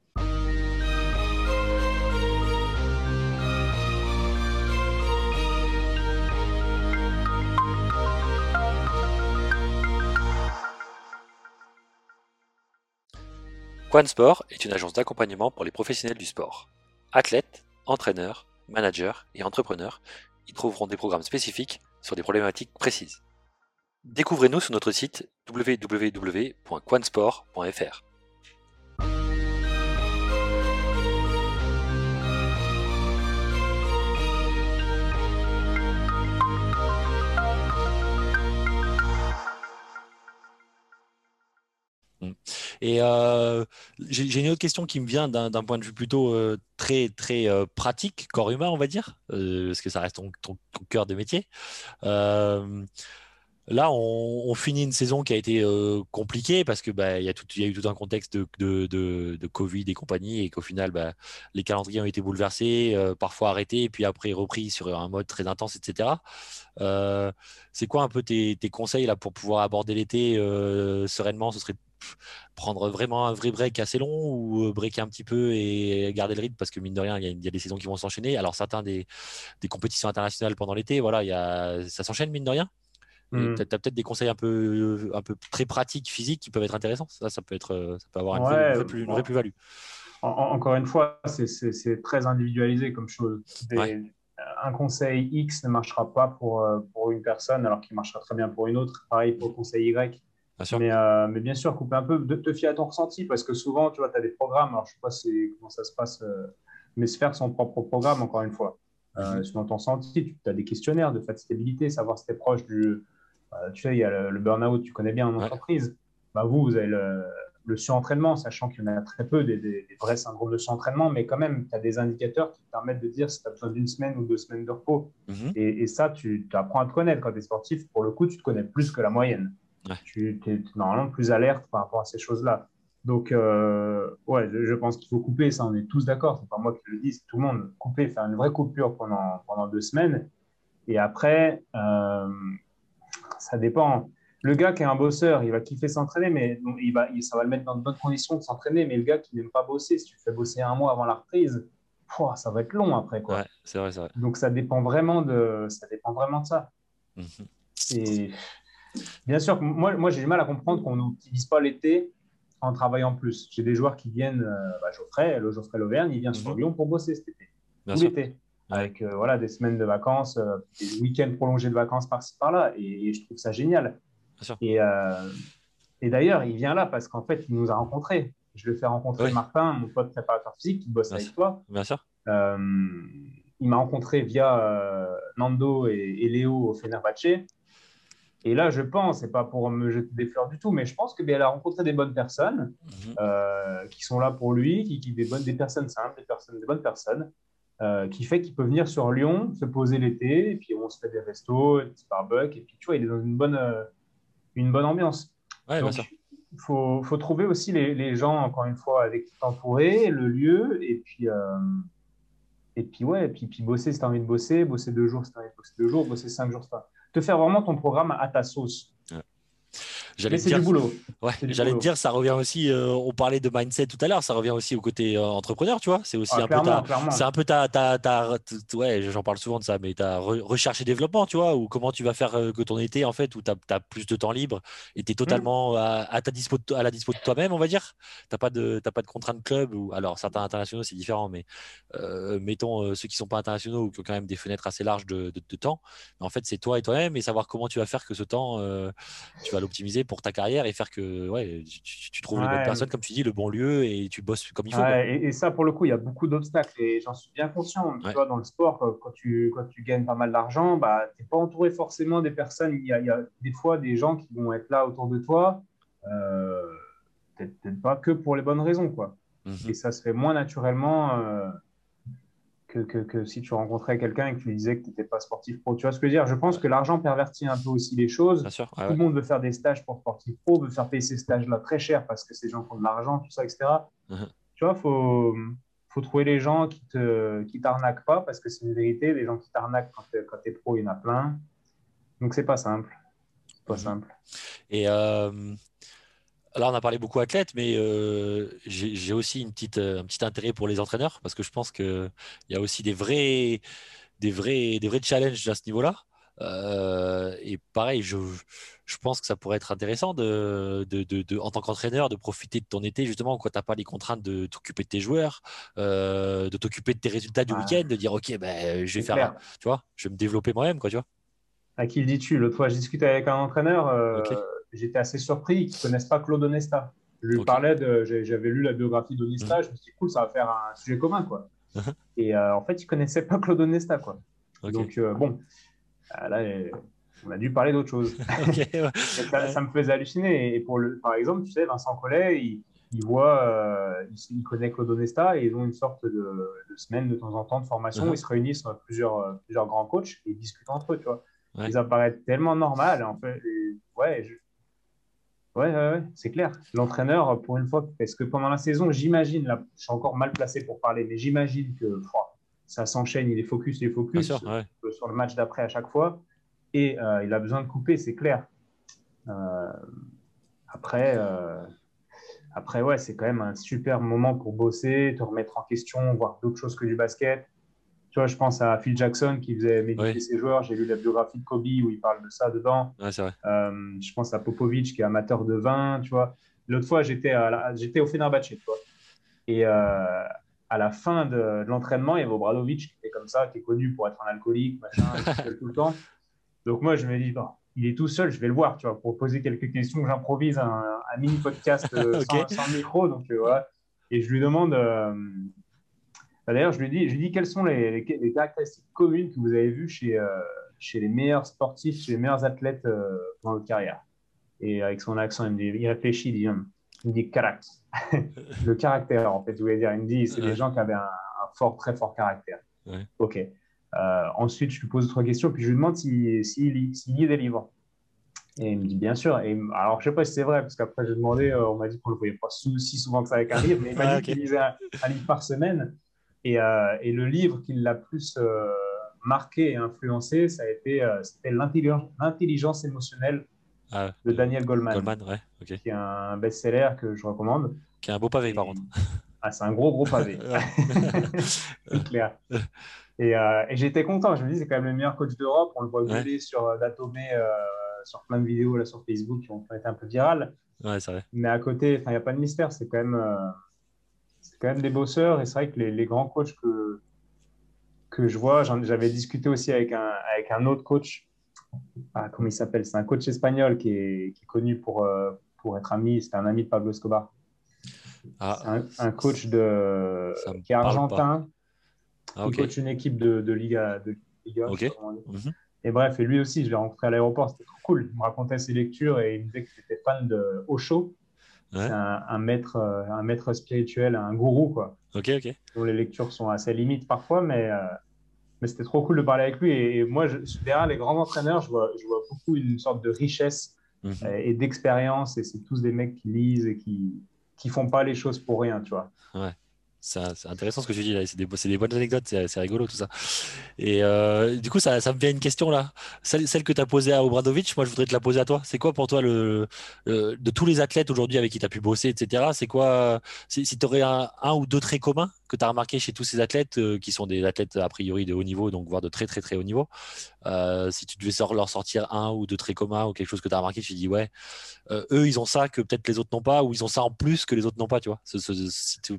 Quan Sport est une agence d'accompagnement pour les professionnels du sport. Athlètes, entraîneurs, managers et entrepreneurs y trouveront des programmes spécifiques sur des problématiques précises. Découvrez-nous sur notre site www.quansport.fr. Et euh, j'ai une autre question qui me vient d'un point de vue plutôt euh, très très euh, pratique, corps humain, on va dire, parce que ça reste ton, cœur de métier. Là, on, finit une saison qui a été compliquée parce que bah, il y, a eu tout un contexte de, Covid et compagnie et qu'au final, bah, les calendriers ont été bouleversés, parfois arrêtés puis après repris sur un mode très intense, etc. c'est quoi un peu tes, tes, conseils là pour pouvoir aborder l'été sereinement? Ce serait prendre vraiment un vrai break assez long ou euh, breaker un petit peu et garder le rythme parce que mine de rien, il y a, des saisons qui vont s'enchaîner. Alors certains des, compétitions internationales pendant l'été, voilà, il y a, ça s'enchaîne mine de rien. Hmm. Tu as, peut-être des conseils un peu, un peu très pratiques, physiques qui peuvent être intéressants. Ça, ça peut, être, ça peut avoir une, vraie, plus, value encore une fois, c'est très individualisé comme chose. Un conseil X ne marchera pas pour, euh, pour une personne alors qu'il marchera très bien pour une autre. Pareil pour le conseil Y. Mais, euh, mais, bien sûr, couper un peu, de te fier à ton ressenti, parce que souvent, tu vois, tu as des programmes, alors je ne sais pas comment ça se passe, euh, mais se faire son propre programme, encore une fois. Euh, mhm. Selon ton ressenti, tu as des questionnaires de fatigabilité, savoir si tu es proche du. tu sais, il y a le, burn-out, tu connais bien en entreprise. Bah, vous, vous avez le, le surentraînement, sachant qu'il y en a très peu, des, vrais syndromes de surentraînement, mais quand même, tu as des indicateurs qui te permettent de dire si tu as besoin d'une semaine ou deux semaines de repos. Mhm. et, et, ça, tu apprends à te connaître quand tu es sportif. Pour le coup, tu te connais plus que la moyenne. Tu es normalement plus alerte par rapport à ces choses-là. Donc, euh, ouais, je, pense qu'il faut couper, ça, on est tous d'accord. C'est pas moi qui le dis, c'est tout le monde. Couper, faire une vraie coupure pendant, pendant deux semaines. Et après, euh, ça dépend. Le gars qui est un bosseur, il va kiffer s'entraîner, mais il va, ça va le mettre dans de bonnes conditions de s'entraîner. Mais le gars qui n'aime pas bosser, si tu fais bosser un mois avant la reprise, ça va être long après. Quoi. Ouais, c'est vrai, vrai, Donc, ça dépend vraiment de ça. Dépend vraiment de ça. Et Bien sûr, moi, moi j'ai du mal à comprendre qu'on n'utilise pas l'été en travaillant plus. J'ai des joueurs qui viennent, euh, bah, Geoffrey, le Geoffrey Lauvergne, il vient sur mhm. Lyon pour bosser cet été, tout l'été, avec euh, voilà, des semaines de vacances, euh, des week-ends prolongés de vacances par-ci par-là, et, je trouve ça génial. Et, et d'ailleurs, il vient là parce qu'en fait, il nous a rencontrés. Je le fais rencontrer Martin, mon pote préparateur physique, qui bosse avec toi. Bien sûr. il m'a rencontré via Nando et, et Léo au Fenerbahce. Et là, je pense, c'est pas pour me jeter des fleurs du tout, mais je pense que ben, elle a rencontré des bonnes personnes mhm. euh, qui sont là pour lui, qui, qui des bonnes, des personnes simples, des personnes, des bonnes personnes, euh, qui fait qu'il peut venir sur Lyon, se poser l'été, et puis on se fait des restos, des Starbucks, et puis tu vois, il est dans une bonne, euh, une bonne ambiance. Ouais, Donc, il faut, faut, trouver aussi les, les, gens, encore une fois, avec qui t'entourer, le lieu, et puis, et puis ouais, et puis, puis bosser si tu as envie de bosser, bosser deux jours si tu as envie de bosser deux jours, bosser cinq jours si tu faire vraiment ton programme à ta sauce. J'allais c'est du boulot. Ouais, j'allais te dire, ça revient aussi. Euh, on parlait de mindset tout à l'heure, ça revient aussi au côté euh, entrepreneur, tu vois. C'est aussi ah, un, peu ta, c'est un peu ta, ta, ta, ouais, j'en parle souvent de ça, mais ta recherche et développement, tu vois, ou comment tu vas faire euh, que ton été, en fait, où tu as, plus de temps libre et tu es totalement mmh. à, ta dispo, à la dispo de toi-même, on va dire. Tu pas de, pas de contraintes club, ou alors certains internationaux, c'est différent, mais mettons ceux qui sont pas internationaux ou qui ont quand même des fenêtres assez larges de, de, temps. Mais en fait, c'est toi et toi-même et savoir comment tu vas faire que ce temps, tu vas l'optimiser pour ta carrière et faire que ouais, tu, trouves les bonnes personnes, comme tu dis, le bon lieu et tu bosses comme il faut. et, ça, pour le coup, il y a beaucoup d'obstacles et j'en suis bien conscient. Tu vois, dans le sport, quand tu, quand tu gagnes pas mal d'argent, bah, tu n'es pas entouré forcément des personnes. Il y, a, il y, a, des fois des gens qui vont être là autour de toi, euh, peut-être pas que pour les bonnes raisons. Quoi. Mhm. Et ça se fait moins naturellement. Euh, que, si tu rencontrais quelqu'un et que tu lui disais que tu n'étais pas sportif pro. Tu vois ce que je veux dire? Je pense que l'argent pervertit un peu aussi les choses. Tout le monde veut faire des stages pour sportif pro, veut faire payer ces stages-là très cher parce que ces gens font de l'argent, tout ça, etc. Uh-huh. Tu vois, il faut, faut trouver les gens qui ne qui t'arnaquent pas parce que c'est une vérité. Les gens qui t'arnaquent quand tu es, pro, il y en a plein. Donc, c'est pas simple. Pas uh-huh. simple. Et. Euh, Là, on a parlé beaucoup athlètes, mais euh, j'ai aussi une petite, euh, un petit intérêt pour les entraîneurs parce que je pense qu'il y a aussi des vrais, des vrais, des vrais challenges à ce niveau-là. Euh, et pareil, je, je, pense que ça pourrait être intéressant de, de, de, en tant qu'entraîneur de profiter de ton été justement quand tu n'as pas les contraintes de t'occuper de tes joueurs, de t'occuper de tes résultats du week-end, de dire ok, ben, je vais faire, tu vois, je vais me développer moi-même, quoi, tu vois. À qui le dis-tu? L'autre fois, je discutais avec un entraîneur j'étais assez surpris qu'ils ne connaissent pas Claude Onesta. Je lui parlais de. J'avais lu la biographie d'Onesta, je me suis dit, cool, ça va faire un sujet commun, quoi. Uh-huh. Et euh, en fait, ils ne connaissaient pas Claude Onesta, quoi. Donc, euh, bon, euh, là, on a dû parler d'autre chose. ça, me faisait halluciner. Et pour le, par exemple, tu sais, Vincent Collet, il, voit, il, connaît Claude Onesta et ils ont une sorte de, semaine de temps en temps de formation. Uh-huh. Ils se réunissent plusieurs, plusieurs grands coachs et ils discutent entre eux, tu vois. Ils apparaissent tellement normal, en fait. ouais, je, Ouais, ouais, c'est clair. L'entraîneur, pour une fois, parce que pendant la saison, j'imagine, là, je suis encore mal placé pour parler, mais j'imagine que ça s'enchaîne, il est focus, il est focus sur, le match d'après à chaque fois. Et euh, il a besoin de couper, c'est clair. Euh, après, euh, après, ouais, c'est quand même un super moment pour bosser, te remettre en question, voir d'autres choses que du basket. Tu vois, je pense à Phil Jackson qui faisait méditer ses joueurs. J'ai lu la biographie de Kobe où il parle de ça dedans. Ouais, vrai. Euh, je pense à Popovic qui est amateur de vin, tu vois. L'autre fois, j'étais, j'étais au Fenerbahçe, tu vois. Et euh, à la fin de, l'entraînement, il y avait Obradovic qui était comme ça, qui est connu pour être un alcoolique, machin, tout le temps. Donc moi, je me dis, bon, il est tout seul, je vais le voir, tu vois, pour poser quelques questions. J'improvise un, mini podcast euh, sans, micro, donc voilà. Et je lui demande bah, d'ailleurs, je lui dis, je lui dis quelles sont les, les, caractéristiques communes que vous avez vues chez, euh, chez les meilleurs sportifs, chez les meilleurs athlètes euh, dans votre carrière? Et avec son accent, il, me dit, il réfléchit, il dit, hum, il me dit caractère. le caractère, en fait, je voulais dire. Il me dit, c'est des gens qui avaient un, fort, très fort caractère. Ok. Euh, ensuite, je lui pose d'autres questions, puis je lui demande s'il si, lit, lit, des livres. Et il me dit bien sûr. Et, alors, je ne sais pas si c'est vrai, parce qu'après, j'ai demandé, on m'a dit qu'on ne le voyait pas si souvent que ça avec un livre, mais il m'a dit qu'il lisait un, livre par semaine. Euh, et, le livre qui l'a plus euh, marqué et influencé, ça a été euh, l'intelligence émotionnelle ah, de Daniel Goldman, Goldman ouais, qui est un best-seller que je recommande. Qui est un beau pavé, par contre. Ah, c'est un gros, gros pavé. c'est clair. Et, j'étais content. Je me dis, c'est quand même le meilleur coach d'Europe. On le voit ouais. sur Datomé, sur plein de vidéos là, sur Facebook qui ont été un peu virales. Ouais, c'est vrai. Mais à côté, il n'y a pas de mystère. C'est quand même c'est quand même des bosseurs. Et c'est vrai que les, grands coachs que, que je vois, j'avais discuté aussi avec un, avec un autre coach. Ah, comment il s'appelle? C'est un coach espagnol qui est, qui est connu pour, euh, pour être ami. C'était un ami de Pablo Escobar. Ah, un, coach de, qui est argentin. Ah, qui coach une équipe de, de Liga. De Liga mhm. Et bref, et lui aussi, je l'ai rencontré à l'aéroport, c'était trop cool. Il me racontait ses lectures et il me disait que était fan de Osho, c'est un, maître, euh, un maître spirituel, un gourou, quoi. Ok, ok. Dont les lectures sont assez limites parfois, mais, euh, mais c'était trop cool de parler avec lui. Et, moi, je, derrière les grands entraîneurs, je vois, je vois beaucoup une sorte de richesse mhm. euh, et d'expérience. Et c'est tous des mecs qui lisent et qui qui font pas les choses pour rien, tu vois. Ouais. C'est intéressant ce que tu dis là. C'est des, bonnes anecdotes, c'est rigolo tout ça. Et euh, du coup, ça, me vient une question là. Celle, que tu as posée à Obradovic, moi je voudrais te la poser à toi. C'est quoi pour toi le, de tous les athlètes aujourd'hui avec qui tu as pu bosser, etc. C'est quoi si, tu aurais un, ou deux traits communs que tu as remarqué chez tous ces athlètes euh, qui sont des athlètes a priori de haut niveau, donc voire de très très très haut niveau, euh, si tu devais leur sortir un ou deux traits communs ou quelque chose que tu as remarqué, tu dis ouais, euh, eux ils ont ça que peut-être les autres n'ont pas ou ils ont ça en plus que les autres n'ont pas, tu vois.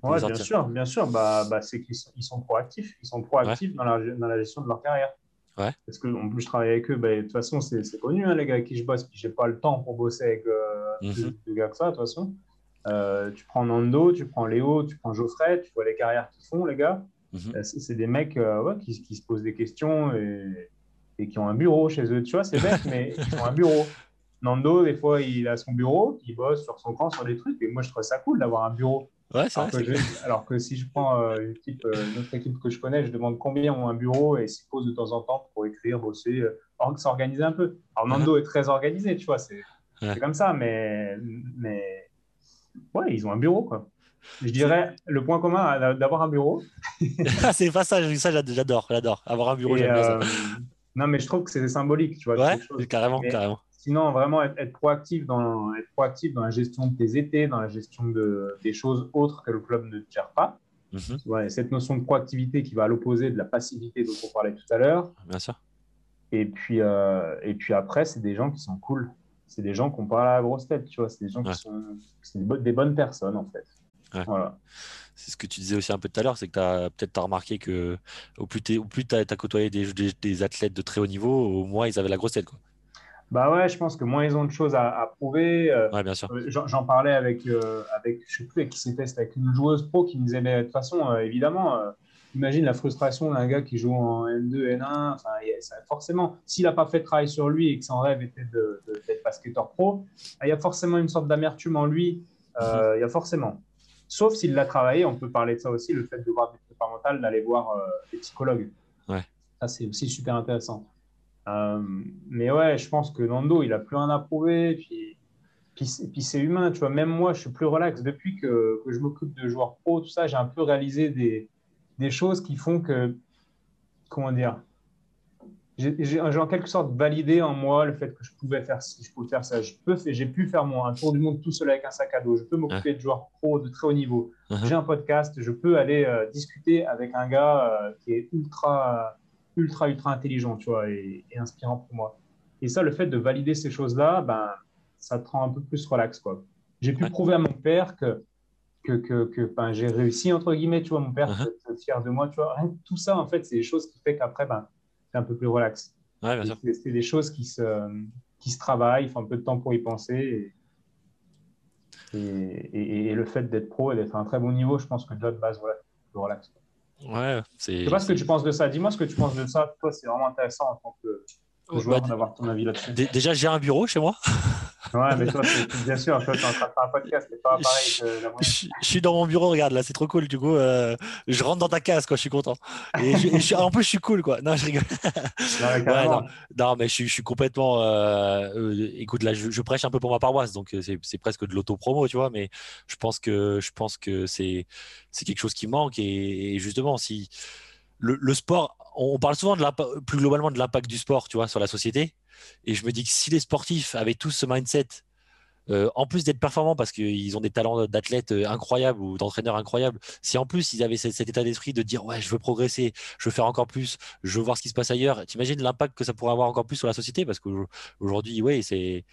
ouais, bien sûr, bien sûr, bah, bah c'est qu'ils sont, proactifs, ils sont proactifs dans, la, dans, la, gestion de leur carrière. Ouais. Parce que en plus je travaille avec eux, bah, de toute façon c'est connu hein, les gars avec qui je bosse, puis j'ai pas le temps pour bosser avec mm -hmm. gars que ça de toute façon. Euh, tu prends Nando, tu prends Léo, tu prends Geoffrey, tu vois les carrières qu'ils font, les gars. Mhm. Euh, c'est des mecs euh, ouais, qui, qui, se posent des questions et, et, qui ont un bureau chez eux. Tu vois, c'est bête, mais ils ont un bureau. Nando, des fois, il a son bureau, il bosse sur son camp sur des trucs. Et moi, je trouve ça cool d'avoir un bureau. Ouais, alors, vrai, que alors, que si je prends une, autre équipe que je connais, je demande combien ont un bureau et s'y posent de temps en temps pour écrire, bosser, s'organiser un peu. Alors, Nando est très organisé, tu vois, c'est comme ça, mais, mais ouais, ils ont un bureau, quoi. Je dirais le point commun d'avoir un bureau. c'est pas ça, ça j'adore, j'adore. Avoir un bureau, j'aime bien ça. Euh, non, mais je trouve que c'est symbolique, tu vois. Ouais, carrément, carrément. Sinon, vraiment être, proactif dans, être proactif dans la gestion de tes étés, dans la gestion de, des choses autres que le club ne gère pas. Mhm. cette notion de proactivité qui va à l'opposé de la passivité dont on parlait tout à l'heure. Bien sûr. Et puis, euh, et puis après, c'est des gens qui sont cool c'est des gens qui n'ont pas la grosse tête, tu vois. C'est des gens qui sont des, bonnes personnes, en fait. Voilà. C'est ce que tu disais aussi un peu tout à l'heure, c'est que tu as peut-être remarqué que au plus tu as, as, côtoyé des, des, athlètes de très haut niveau, au moins ils avaient la grosse tête. Quoi. Bah ouais, je pense que moins ils ont de choses à, prouver. Euh, ouais, bien sûr. Euh, j'en parlais avec, euh, avec, je sais plus avec qui c'était, avec une joueuse pro qui me disait, mais de toute façon, évidemment, imagine la frustration d'un gars qui joue en N2, N1. Enfin, forcément, s'il n'a pas fait de travail sur lui et que son rêve était d'être de, basketteur pro, il y a forcément une sorte d'amertume en lui. Euh, il y a forcément. Sauf s'il l'a travaillé, on peut parler de ça aussi, le fait de voir des prépa mentales, d'aller voir euh, des psychologues. Ouais. Ça, c'est aussi super intéressant. Euh, mais ouais, je pense que Nando, il a plus rien à prouver. Puis, puis, puis c'est humain, tu vois. Même moi, je suis plus relax depuis que, que je m'occupe de joueurs pro, tout ça. J'ai un peu réalisé des, des choses qui font que, comment dire, j'ai en quelque sorte validé en moi le fait que je pouvais faire ci, je pouvais faire ça. Je peux, j'ai pu faire mon, un tour du monde tout seul avec un sac à dos. Je peux m'occuper de joueurs pro de très haut niveau. Uh-huh. J'ai un podcast. Je peux aller euh, discuter avec un gars euh, qui est ultra, ultra, ultra intelligent, tu vois, et, inspirant pour moi. Et ça, le fait de valider ces choses-là, ben, ça te rend un peu plus relax, quoi. J'ai pu prouver à mon père que que, que, j'ai réussi, entre guillemets, tu vois, mon père uh -huh. fier de moi, tu vois. tout ça, en fait, c'est des choses qui fait qu'après, ben, c'est un peu plus relax. Ouais, c'est des choses qui se, qui se travaillent, il faut un peu de temps pour y penser. Et, et, et, le fait d'être pro et d'être à un très bon niveau, je pense que déjà de base, voilà, plus relax. Ouais, c'est. Je sais pas ce que tu penses de ça. Dis-moi ce que tu penses de ça. Toi, c'est vraiment intéressant en tant que, que joueur bah, d'avoir ton avis là-dessus. Déjà, j'ai un bureau chez moi. Ouais, mais toi, bien sûr, toi, tu es en train de faire un podcast, c'est pas pareil que la je, je, suis dans mon bureau, regarde, là, c'est trop cool. Du coup, euh, je rentre dans ta case, quoi, je suis content. Et, je, je, en plus, je suis cool, quoi. Non, je rigole. Non, mais, ouais, non, non, mais je, suis complètement. Euh, euh, écoute, là, je, prêche un peu pour ma paroisse, donc euh, c'est presque de l'auto-promo, tu vois, mais je pense que, je pense que c'est quelque chose qui manque. Et, et justement, si le, le sport, on parle souvent de plus globalement de l'impact du sport, tu vois, sur la société. Et je me dis que si les sportifs avaient tous ce mindset, euh, en plus d'être performants parce qu'ils ont des talents d'athlètes euh, incroyables ou d'entraîneurs incroyables, si en plus ils avaient cet, état d'esprit de dire ouais je veux progresser, je veux faire encore plus, je veux voir ce qui se passe ailleurs, t'imagines l'impact que ça pourrait avoir encore plus sur la société? Parce qu'aujourd'hui ouais c'est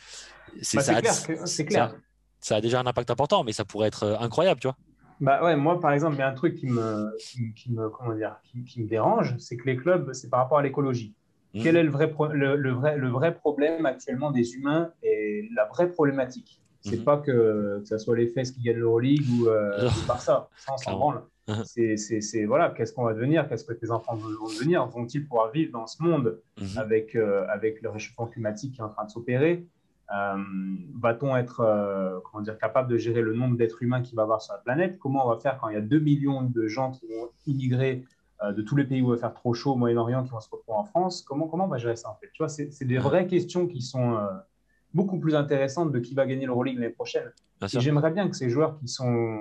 c'est bah, clair, clair. Ça, a déjà un impact important mais ça pourrait être euh, incroyable tu vois? Bah ouais, moi par exemple il y a un truc qui me, qui, me comment dire, qui me dérange, c'est que les clubs c'est par rapport à l'écologie. Quel est le vrai, le, vrai, le vrai problème actuellement des humains et la vraie problématique? C'est mhm. pas que, que ce soit les fesses qui gagnent l'Euroleague ou euh, par ça, ça on s'en branle. Mhm. C'est voilà, qu'est-ce qu'on va devenir? Qu'est-ce que tes enfants vont devenir? Vont-ils pouvoir vivre dans ce monde mhm. avec, euh, avec le réchauffement climatique qui est en train de s'opérer? Euh, Va-t-on être euh, comment dire, capable de gérer le nombre d'êtres humains qu'il va y avoir sur la planète? Comment on va faire quand il y a 2 millions de gens qui vont immigrer euh, de tous les pays où il va faire trop chaud au Moyen-Orient qui vont se retrouver en France. Comment, comment on va gérer ça en fait? Tu vois, c'est des vraies questions qui sont euh, beaucoup plus intéressantes de qui va gagner l'Euroleague l'année prochaine. Et j'aimerais bien que ces joueurs qui sont,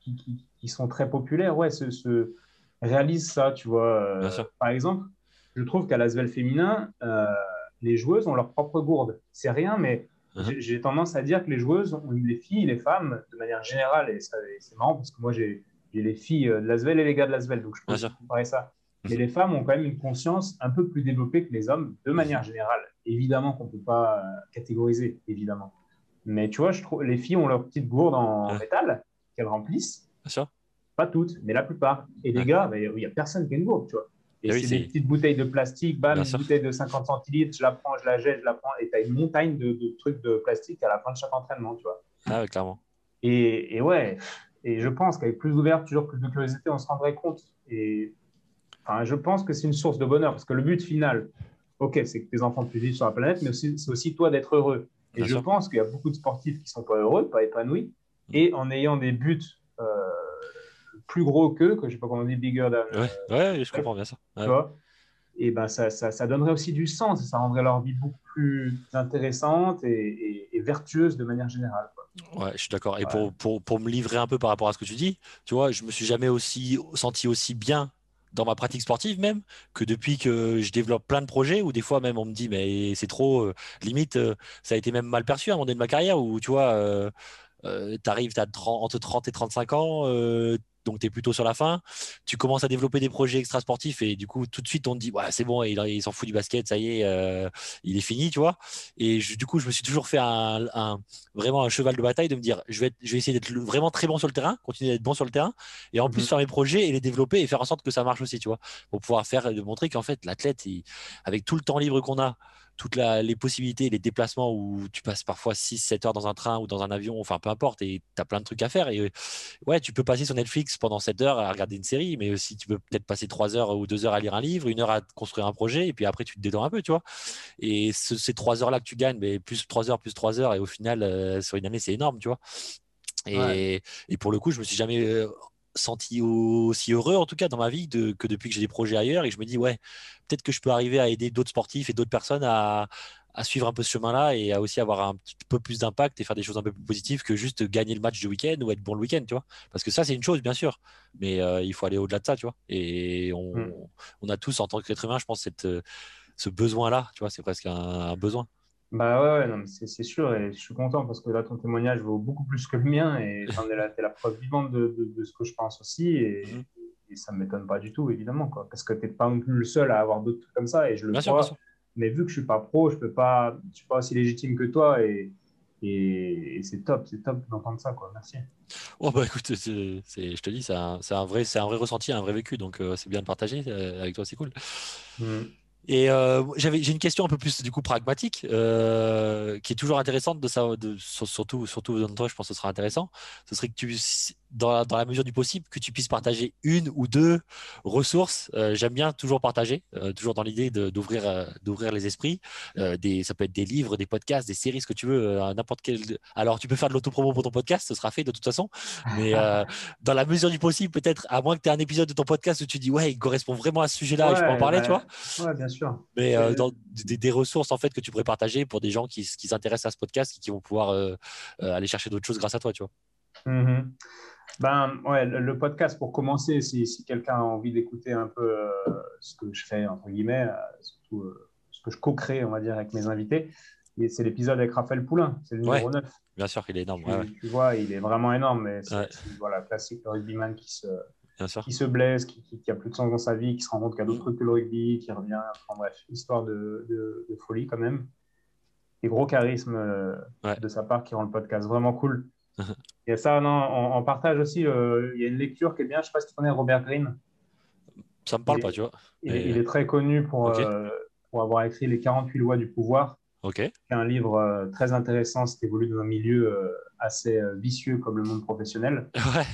qui, sont très populaires, ouais, se, réalisent ça, tu vois. par exemple, je trouve qu'à l'Asvel féminin, les joueuses ont leur propre gourde. C'est rien, mais uh-huh. j'ai tendance à dire que les joueuses, les filles, les femmes, de manière générale, et, c'est marrant parce que moi j'ai les filles de l'Asvel et les gars de l'Asvel, donc je peux comparer ça. Mais les femmes ont quand même une conscience un peu plus développée que les hommes, de manière générale. Évidemment qu'on ne peut pas euh, catégoriser, évidemment. Mais tu vois, je trouve, les filles ont leur petite gourde en métal qu'elles remplissent. Pas toutes, mais la plupart. Et les gars, il n'y a personne qui a une gourde, tu vois. Et eh c'est des petites bouteilles de plastique, bam, une bouteille de 50 centilitres, je la prends, je la jette, je la prends, et tu as une montagne de, trucs de plastique à la fin de chaque entraînement, tu vois. Ah ouais, clairement. Et, et ouais, et je pense qu'avec plus d'ouverture, plus de curiosité, on se rendrait compte. Et enfin, je pense que c'est une source de bonheur, parce que le but final, ok, c'est que tes enfants puissent vivre sur la planète, mais c'est aussi toi d'être heureux. Et je pense qu'il y a beaucoup de sportifs qui sont pas heureux, pas épanouis, mm. et en ayant des buts euh, plus gros qu'eux, que je sais pas comment on dit, bigger than. Ouais, euh, ouais je comprends bien ça. Tu vois? Et ben ça, ça, ça, donnerait aussi du sens, ça rendrait leur vie beaucoup plus intéressante et, vertueuse de manière générale. Ouais, je suis d'accord. Et pour, pour, pour, me livrer un peu par rapport à ce que tu dis, tu vois, je me suis jamais aussi senti aussi bien dans ma pratique sportive même que depuis que je développe plein de projets où des fois même on me dit mais c'est trop euh, limite euh, ça a été même mal perçu à un moment donné de ma carrière où tu vois euh, tu arrives as entre 30 et 35 ans donc tu es plutôt sur la fin. Tu commences à développer des projets extra-sportifs et du coup, tout de suite, on te dit, ouais, c'est bon, il, s'en fout du basket, ça y est, euh, il est fini, tu vois. Et du coup, je me suis toujours fait un, vraiment un cheval de bataille de me dire, je vais, je vais essayer d'être vraiment très bon sur le terrain, continuer d'être bon sur le terrain et en plus mhm. faire mes projets et les développer et faire en sorte que ça marche aussi, tu vois, pour pouvoir faire, de montrer qu'en fait, l'athlète, avec tout le temps libre qu'on a, toutes les possibilités, les déplacements où tu passes parfois 6-7 heures dans un train ou dans un avion, enfin peu importe, et tu as plein de trucs à faire. Et ouais, tu peux passer sur Netflix pendant 7 heures à regarder une série, mais aussi tu peux peut-être passer 3 heures ou 2 heures à lire un livre, une heure à construire un projet, et puis après tu te détends un peu, tu vois. Et ces 3 heures-là que tu gagnes, mais plus 3 heures, plus 3 heures, et au final, euh, sur une année, c'est énorme, tu vois. Et, et, pour le coup, je me suis jamais euh, senti aussi heureux, en tout cas dans ma vie, de, que depuis que j'ai des projets ailleurs. Et je me dis, ouais, peut-être que je peux arriver à aider d'autres sportifs et d'autres personnes à, à, suivre un peu ce chemin-là et à aussi avoir un petit peu plus d'impact et faire des choses un peu plus positives que juste gagner le match du week-end ou être bon le week-end, tu vois. Parce que ça, c'est une chose, bien sûr, mais euh, il faut aller au-delà de ça, tu vois. Et on, hmm. on, a tous, en tant qu'être humain, je pense, cette, ce besoin-là, tu vois, c'est presque un besoin. Bah ouais, ouais c'est sûr, et je suis content parce que là, ton témoignage vaut beaucoup plus que le mien, et tu es, la preuve vivante de, de, ce que je pense aussi, et, mhm. et ça ne m'étonne pas du tout, évidemment, quoi, parce que tu n'es pas non plus le seul à avoir d'autres trucs comme ça, et je le bien crois, mais vu que je ne suis pas pro, je ne pas, je suis pas aussi légitime que toi, et, et, c'est top, c'est top d'entendre ça, quoi. Merci. Oh bah écoute, je te dis, c'est un, un, vrai, un vrai ressenti, un vrai vécu, donc euh, c'est bien de partager euh, avec toi, c'est cool. Mmh. Et euh, j'ai une question un peu plus du coup pragmatique, euh, qui est toujours intéressante de ça, de, surtout, surtout dans toi, je pense que ce sera intéressant. Ce serait que tu, dans la, dans la, mesure du possible, que tu puisses partager une ou deux ressources. Euh, j'aime bien toujours partager, euh, toujours dans l'idée d'ouvrir euh, d'ouvrir les esprits. des, ça peut être des livres, des podcasts, des séries, ce que tu veux, n'importe quel. Alors, tu peux faire de l'autopromo pour ton podcast, ce sera fait de toute façon. Mais dans la mesure du possible, peut-être, à moins que tu aies un épisode de ton podcast où tu dis, ouais, il correspond vraiment à ce sujet-là et je peux en parler, tu vois. Ouais, bien sûr. Mais dans, des, ressources, en fait, que tu pourrais partager pour des gens qui, qui s'intéressent à ce podcast et qui vont pouvoir aller chercher d'autres choses grâce à toi, tu vois. Mmh ben, ouais, le, podcast, pour commencer, si, si quelqu'un a envie d'écouter un peu euh, ce que je fais, entre guillemets, euh, surtout euh, ce que je co-crée, on va dire, avec mes invités, c'est l'épisode avec Raphaël Poulain, c'est le numéro 9. Bien sûr qu'il est énorme. Tu, vois, il est vraiment énorme, mais c'est voilà, classique, le rugbyman qui se, qui se blesse, qui, qui, a plus de sens dans sa vie, qui se rend compte qu'il y a d'autres trucs que le rugby, qui revient. Enfin bref, histoire de, de, de folie quand même. Et gros charisme de sa part qui rend le podcast vraiment cool. Et ça, non, on, partage aussi. Euh, il y a une lecture qui est bien. Je ne sais pas si tu connais Robert Greene. Ça me parle pas, tu vois. Il, est très connu pour, euh, pour avoir écrit Les 48 lois du pouvoir. Ok. C'est un livre euh, très intéressant. C'est évolue dans un milieu assez vicieux comme le monde professionnel. Ouais.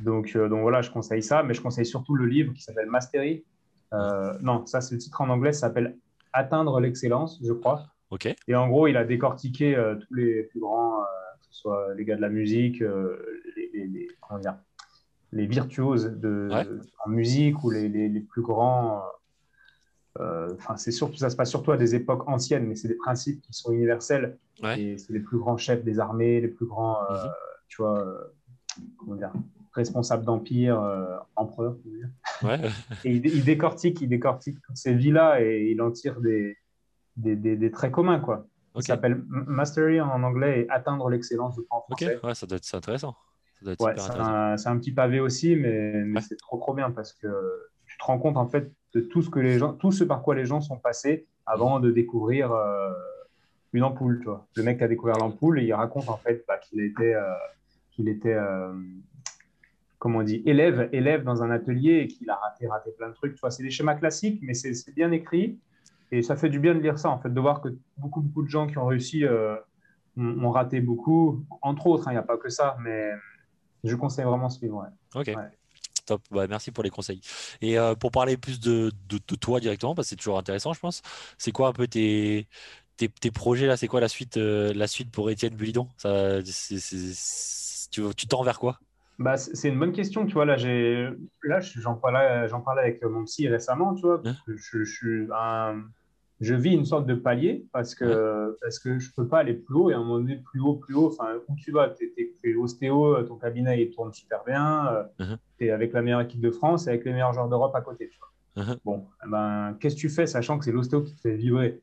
Donc, donc voilà, je conseille ça. Mais je conseille surtout le livre qui s'appelle Mastery. non, ça, c'est le titre en anglais. Ça s'appelle Atteindre l'excellence, je crois. Ok. Et en gros, il a décortiqué tous les plus grands soit les gars de la musique, euh, les, comment dire, les virtuoses de, en musique ou les, les plus grands. Euh, enfin, c'est surtout ça se passe surtout à des époques anciennes, mais c'est des principes qui sont universels. Et c'est les plus grands chefs des armées, les plus grands, euh, mhm. tu vois, comment dire, responsable d'empire, empereur, ouais. et il, décortique, il décortique toutes ces vies-là et il en tire des, des, des, traits communs, quoi. Ça s'appelle Mastery en anglais et atteindre l'excellence, je crois, en français. Ok, ouais, ça doit être intéressant. ouais, c'est un, un, petit pavé aussi, mais, mais c'est trop, trop bien parce que tu te rends compte, en fait, de tout ce, que les gens, tout ce par quoi les gens sont passés avant de découvrir euh, une ampoule. Tu vois. Le mec a découvert l'ampoule et il raconte en fait bah, qu'il était, euh, qu'il était euh, comment on dit, élève, élève dans un atelier et qu'il a raté, raté plein de trucs. Tu vois, c'est des schémas classiques, mais c'est bien écrit. Et ça fait du bien de lire ça, en fait, de voir que beaucoup, beaucoup de gens qui ont réussi ont, raté beaucoup, entre autres, hein, il n'y a pas que ça, mais je conseille vraiment ce livre. Ok. Top. Bah, merci pour les conseils. Et euh, pour parler plus de, de, toi directement, parce que c'est toujours intéressant, je pense, c'est quoi un peu tes, tes, tes projets là? C'est quoi la suite, euh, la suite pour Étienne Bulidon? Ça, Tu tends vers quoi? Bah, c'est une bonne question, tu vois. Là, là j'en parlais, parlais avec mon psy récemment, tu vois. Hein? Je, je, suis un, je vis une sorte de palier parce que, parce que je ne peux pas aller plus haut et à un moment donné, plus haut, plus haut, enfin, où tu vas, tu es, ostéo, ton cabinet il tourne super bien, euh, uh-huh. tu es avec la meilleure équipe de France et avec les meilleurs joueurs d'Europe à côté. Tu vois. Uh-huh. Bon, eh ben, qu'est-ce que tu fais sachant que c'est l'ostéo qui te fait vibrer?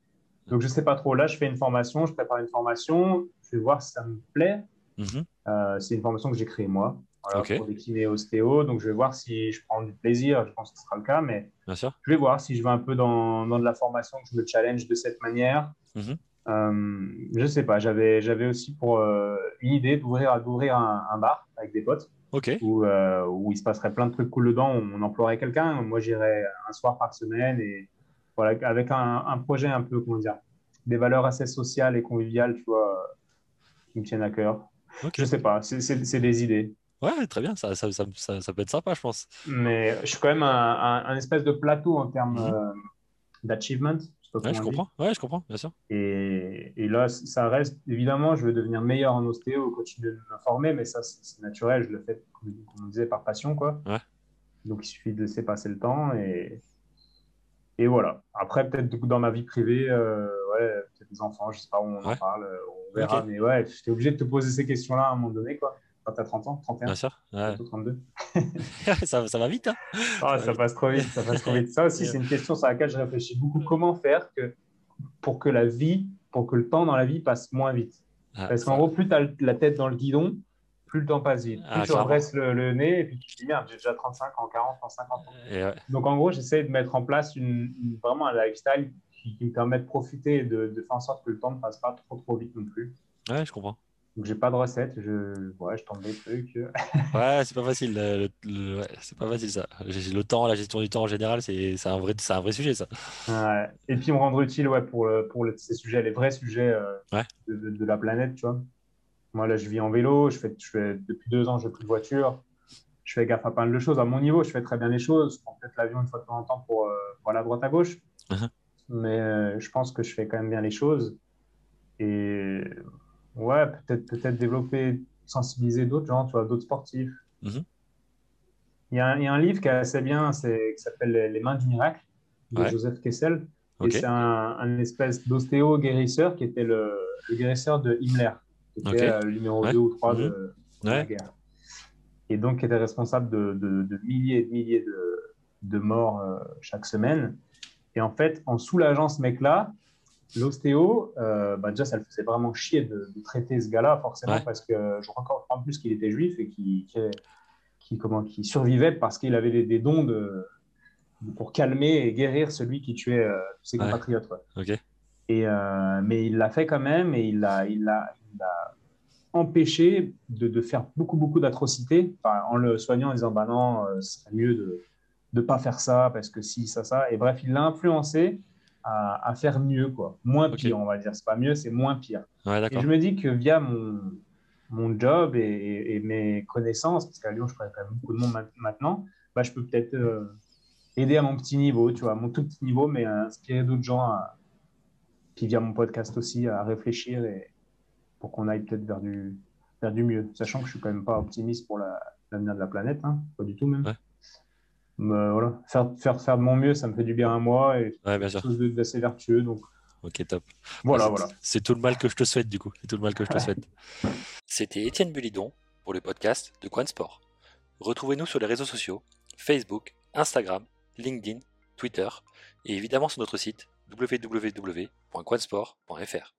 Donc, je ne sais pas trop. Là, je fais une formation, je prépare une formation, je vais voir si ça me plaît. Uh-huh. Euh, c'est une formation que j'ai créée moi pour des kinés ostéo. Donc, je vais voir si je prends du plaisir. Je pense que ce sera le cas, mais je vais voir si je vais un peu dans, dans, de la formation, que je me challenge de cette manière. Mhm. Euh, je sais pas. J'avais, j'avais aussi pour euh, une idée d'ouvrir, d'ouvrir un, un, bar avec des potes. Où, euh, où, il se passerait plein de trucs cool dedans. On emploierait quelqu'un. Moi, j'irais un soir par semaine et voilà, avec un, un, projet un peu, comment dire, des valeurs assez sociales et conviviales, tu vois, qui me tiennent à cœur. Je sais pas. C'est, c'est des idées. Ouais, très bien, ça, ça, ça, ça, peut être sympa, je pense. Mais je suis quand même un, un, espèce de plateau en termes mhm. euh, d'achievement. Ouais, je comprends, ouais, je comprends, bien sûr. Et, et, là, ça reste, évidemment, je veux devenir meilleur en ostéo, continuer de m'informer, mais ça, c'est naturel, je le fais, comme, on disait, par passion, quoi. Ouais. Donc, il suffit de laisser passer le temps et, et voilà. Après, peut-être dans ma vie privée, euh, ouais, peut-être des enfants, je sais pas où on en parle, euh, on verra, mais ouais, j'étais obligé de te poser ces questions-là à un moment donné, quoi quand tu as 30 ans, 31 Bien sûr. 32. ça, ça, va vite. Hein ah, ça, passe trop vite, ça passe trop vite. Ça aussi, c'est une question sur laquelle je réfléchis beaucoup. Comment faire que, pour que la vie, pour que le temps dans la vie passe moins vite? Ah, Parce qu'en gros, plus tu as la tête dans le guidon, plus le temps passe vite. Plus ah, tu redresses le, nez et puis tu te dis merde, j'ai déjà 35 ans, 40 ans, 50 ans. Donc en gros, j'essaie de mettre en place une, vraiment un lifestyle qui, me permet de profiter et de, de, faire en sorte que le temps ne passe pas trop trop vite non plus. Ouais, je comprends. Donc, j'ai pas de recette, je, ouais, je tente des trucs. ouais, c'est pas facile. Le, c'est pas facile ça. Le temps, la gestion du temps en général, c'est, un, vrai, un vrai sujet ça. Ouais. Et puis me rendre utile ouais, pour, pour ces sujets, les vrais sujets euh, de, de, la planète, tu vois. Moi, là, je vis en vélo, je fais, je fais, depuis deux ans, je n'ai plus de voiture. Je fais gaffe à pas mal de choses. À mon niveau, je fais très bien les choses. Je prends peut-être l'avion une fois de temps en temps pour, euh, pour aller à droite à gauche. Uh-huh. Mais euh, je pense que je fais quand même bien les choses. Et Ouais, peut-être peut développer, sensibiliser d'autres gens, tu vois, d'autres sportifs. Mhm. Il, y a un, il, y a un, livre qui est assez bien, qui s'appelle Les mains du miracle de Joseph Kessel. Et c'est un, espèce d'ostéo guérisseur qui était le, guérisseur de Himmler, qui était euh, le numéro 2 ou 3 de, mhm. la guerre. Et donc qui était responsable de, de, milliers et de milliers de, morts euh, chaque semaine. Et en fait, en soulageant ce mec-là, L'ostéo, euh, bah déjà, ça le faisait vraiment chier de, traiter ce gars-là, forcément, parce que je crois encore en plus qu'il était juif et qu'il comment, qui survivait parce qu'il avait des, dons de, pour calmer et guérir celui qui tuait euh, ses compatriotes. Et, euh, mais il l'a fait quand même et il l'a il a, il a empêché de, de, faire beaucoup, beaucoup d'atrocités en le soignant en disant bah non, ce serait mieux de ne pas faire ça parce que si, ça, ça. Et bref, il l'a influencé à, faire mieux, quoi. Moins pire, on va dire. C'est pas mieux, c'est moins pire. et je me dis que via mon, mon job et, mes connaissances, parce qu'à Lyon, je connais quand même beaucoup de monde maintenant, bah, je peux peut-être euh, aider à mon petit niveau, tu vois, à mon tout petit niveau, mais inspirer d'autres gens, à, puis via mon podcast aussi, à réfléchir et pour qu'on aille peut-être vers du, vers du mieux. Sachant que je suis quand même pas optimiste pour l'avenir de la planète, hein, pas du tout même voilà, faire, faire, faire de mon mieux, ça me fait du bien à moi et ouais, bien sûr. chose d'assez vertueux. Donc, ok, top. Voilà, voilà. C'est tout le mal que je te souhaite, du coup. C'est tout le mal que je te souhaite. C'était Étienne Bulidon pour le podcast de Quan Sport. retrouvez-nous sur les réseaux sociaux Facebook, Instagram, LinkedIn, Twitter et évidemment sur notre site www.quansport.fr.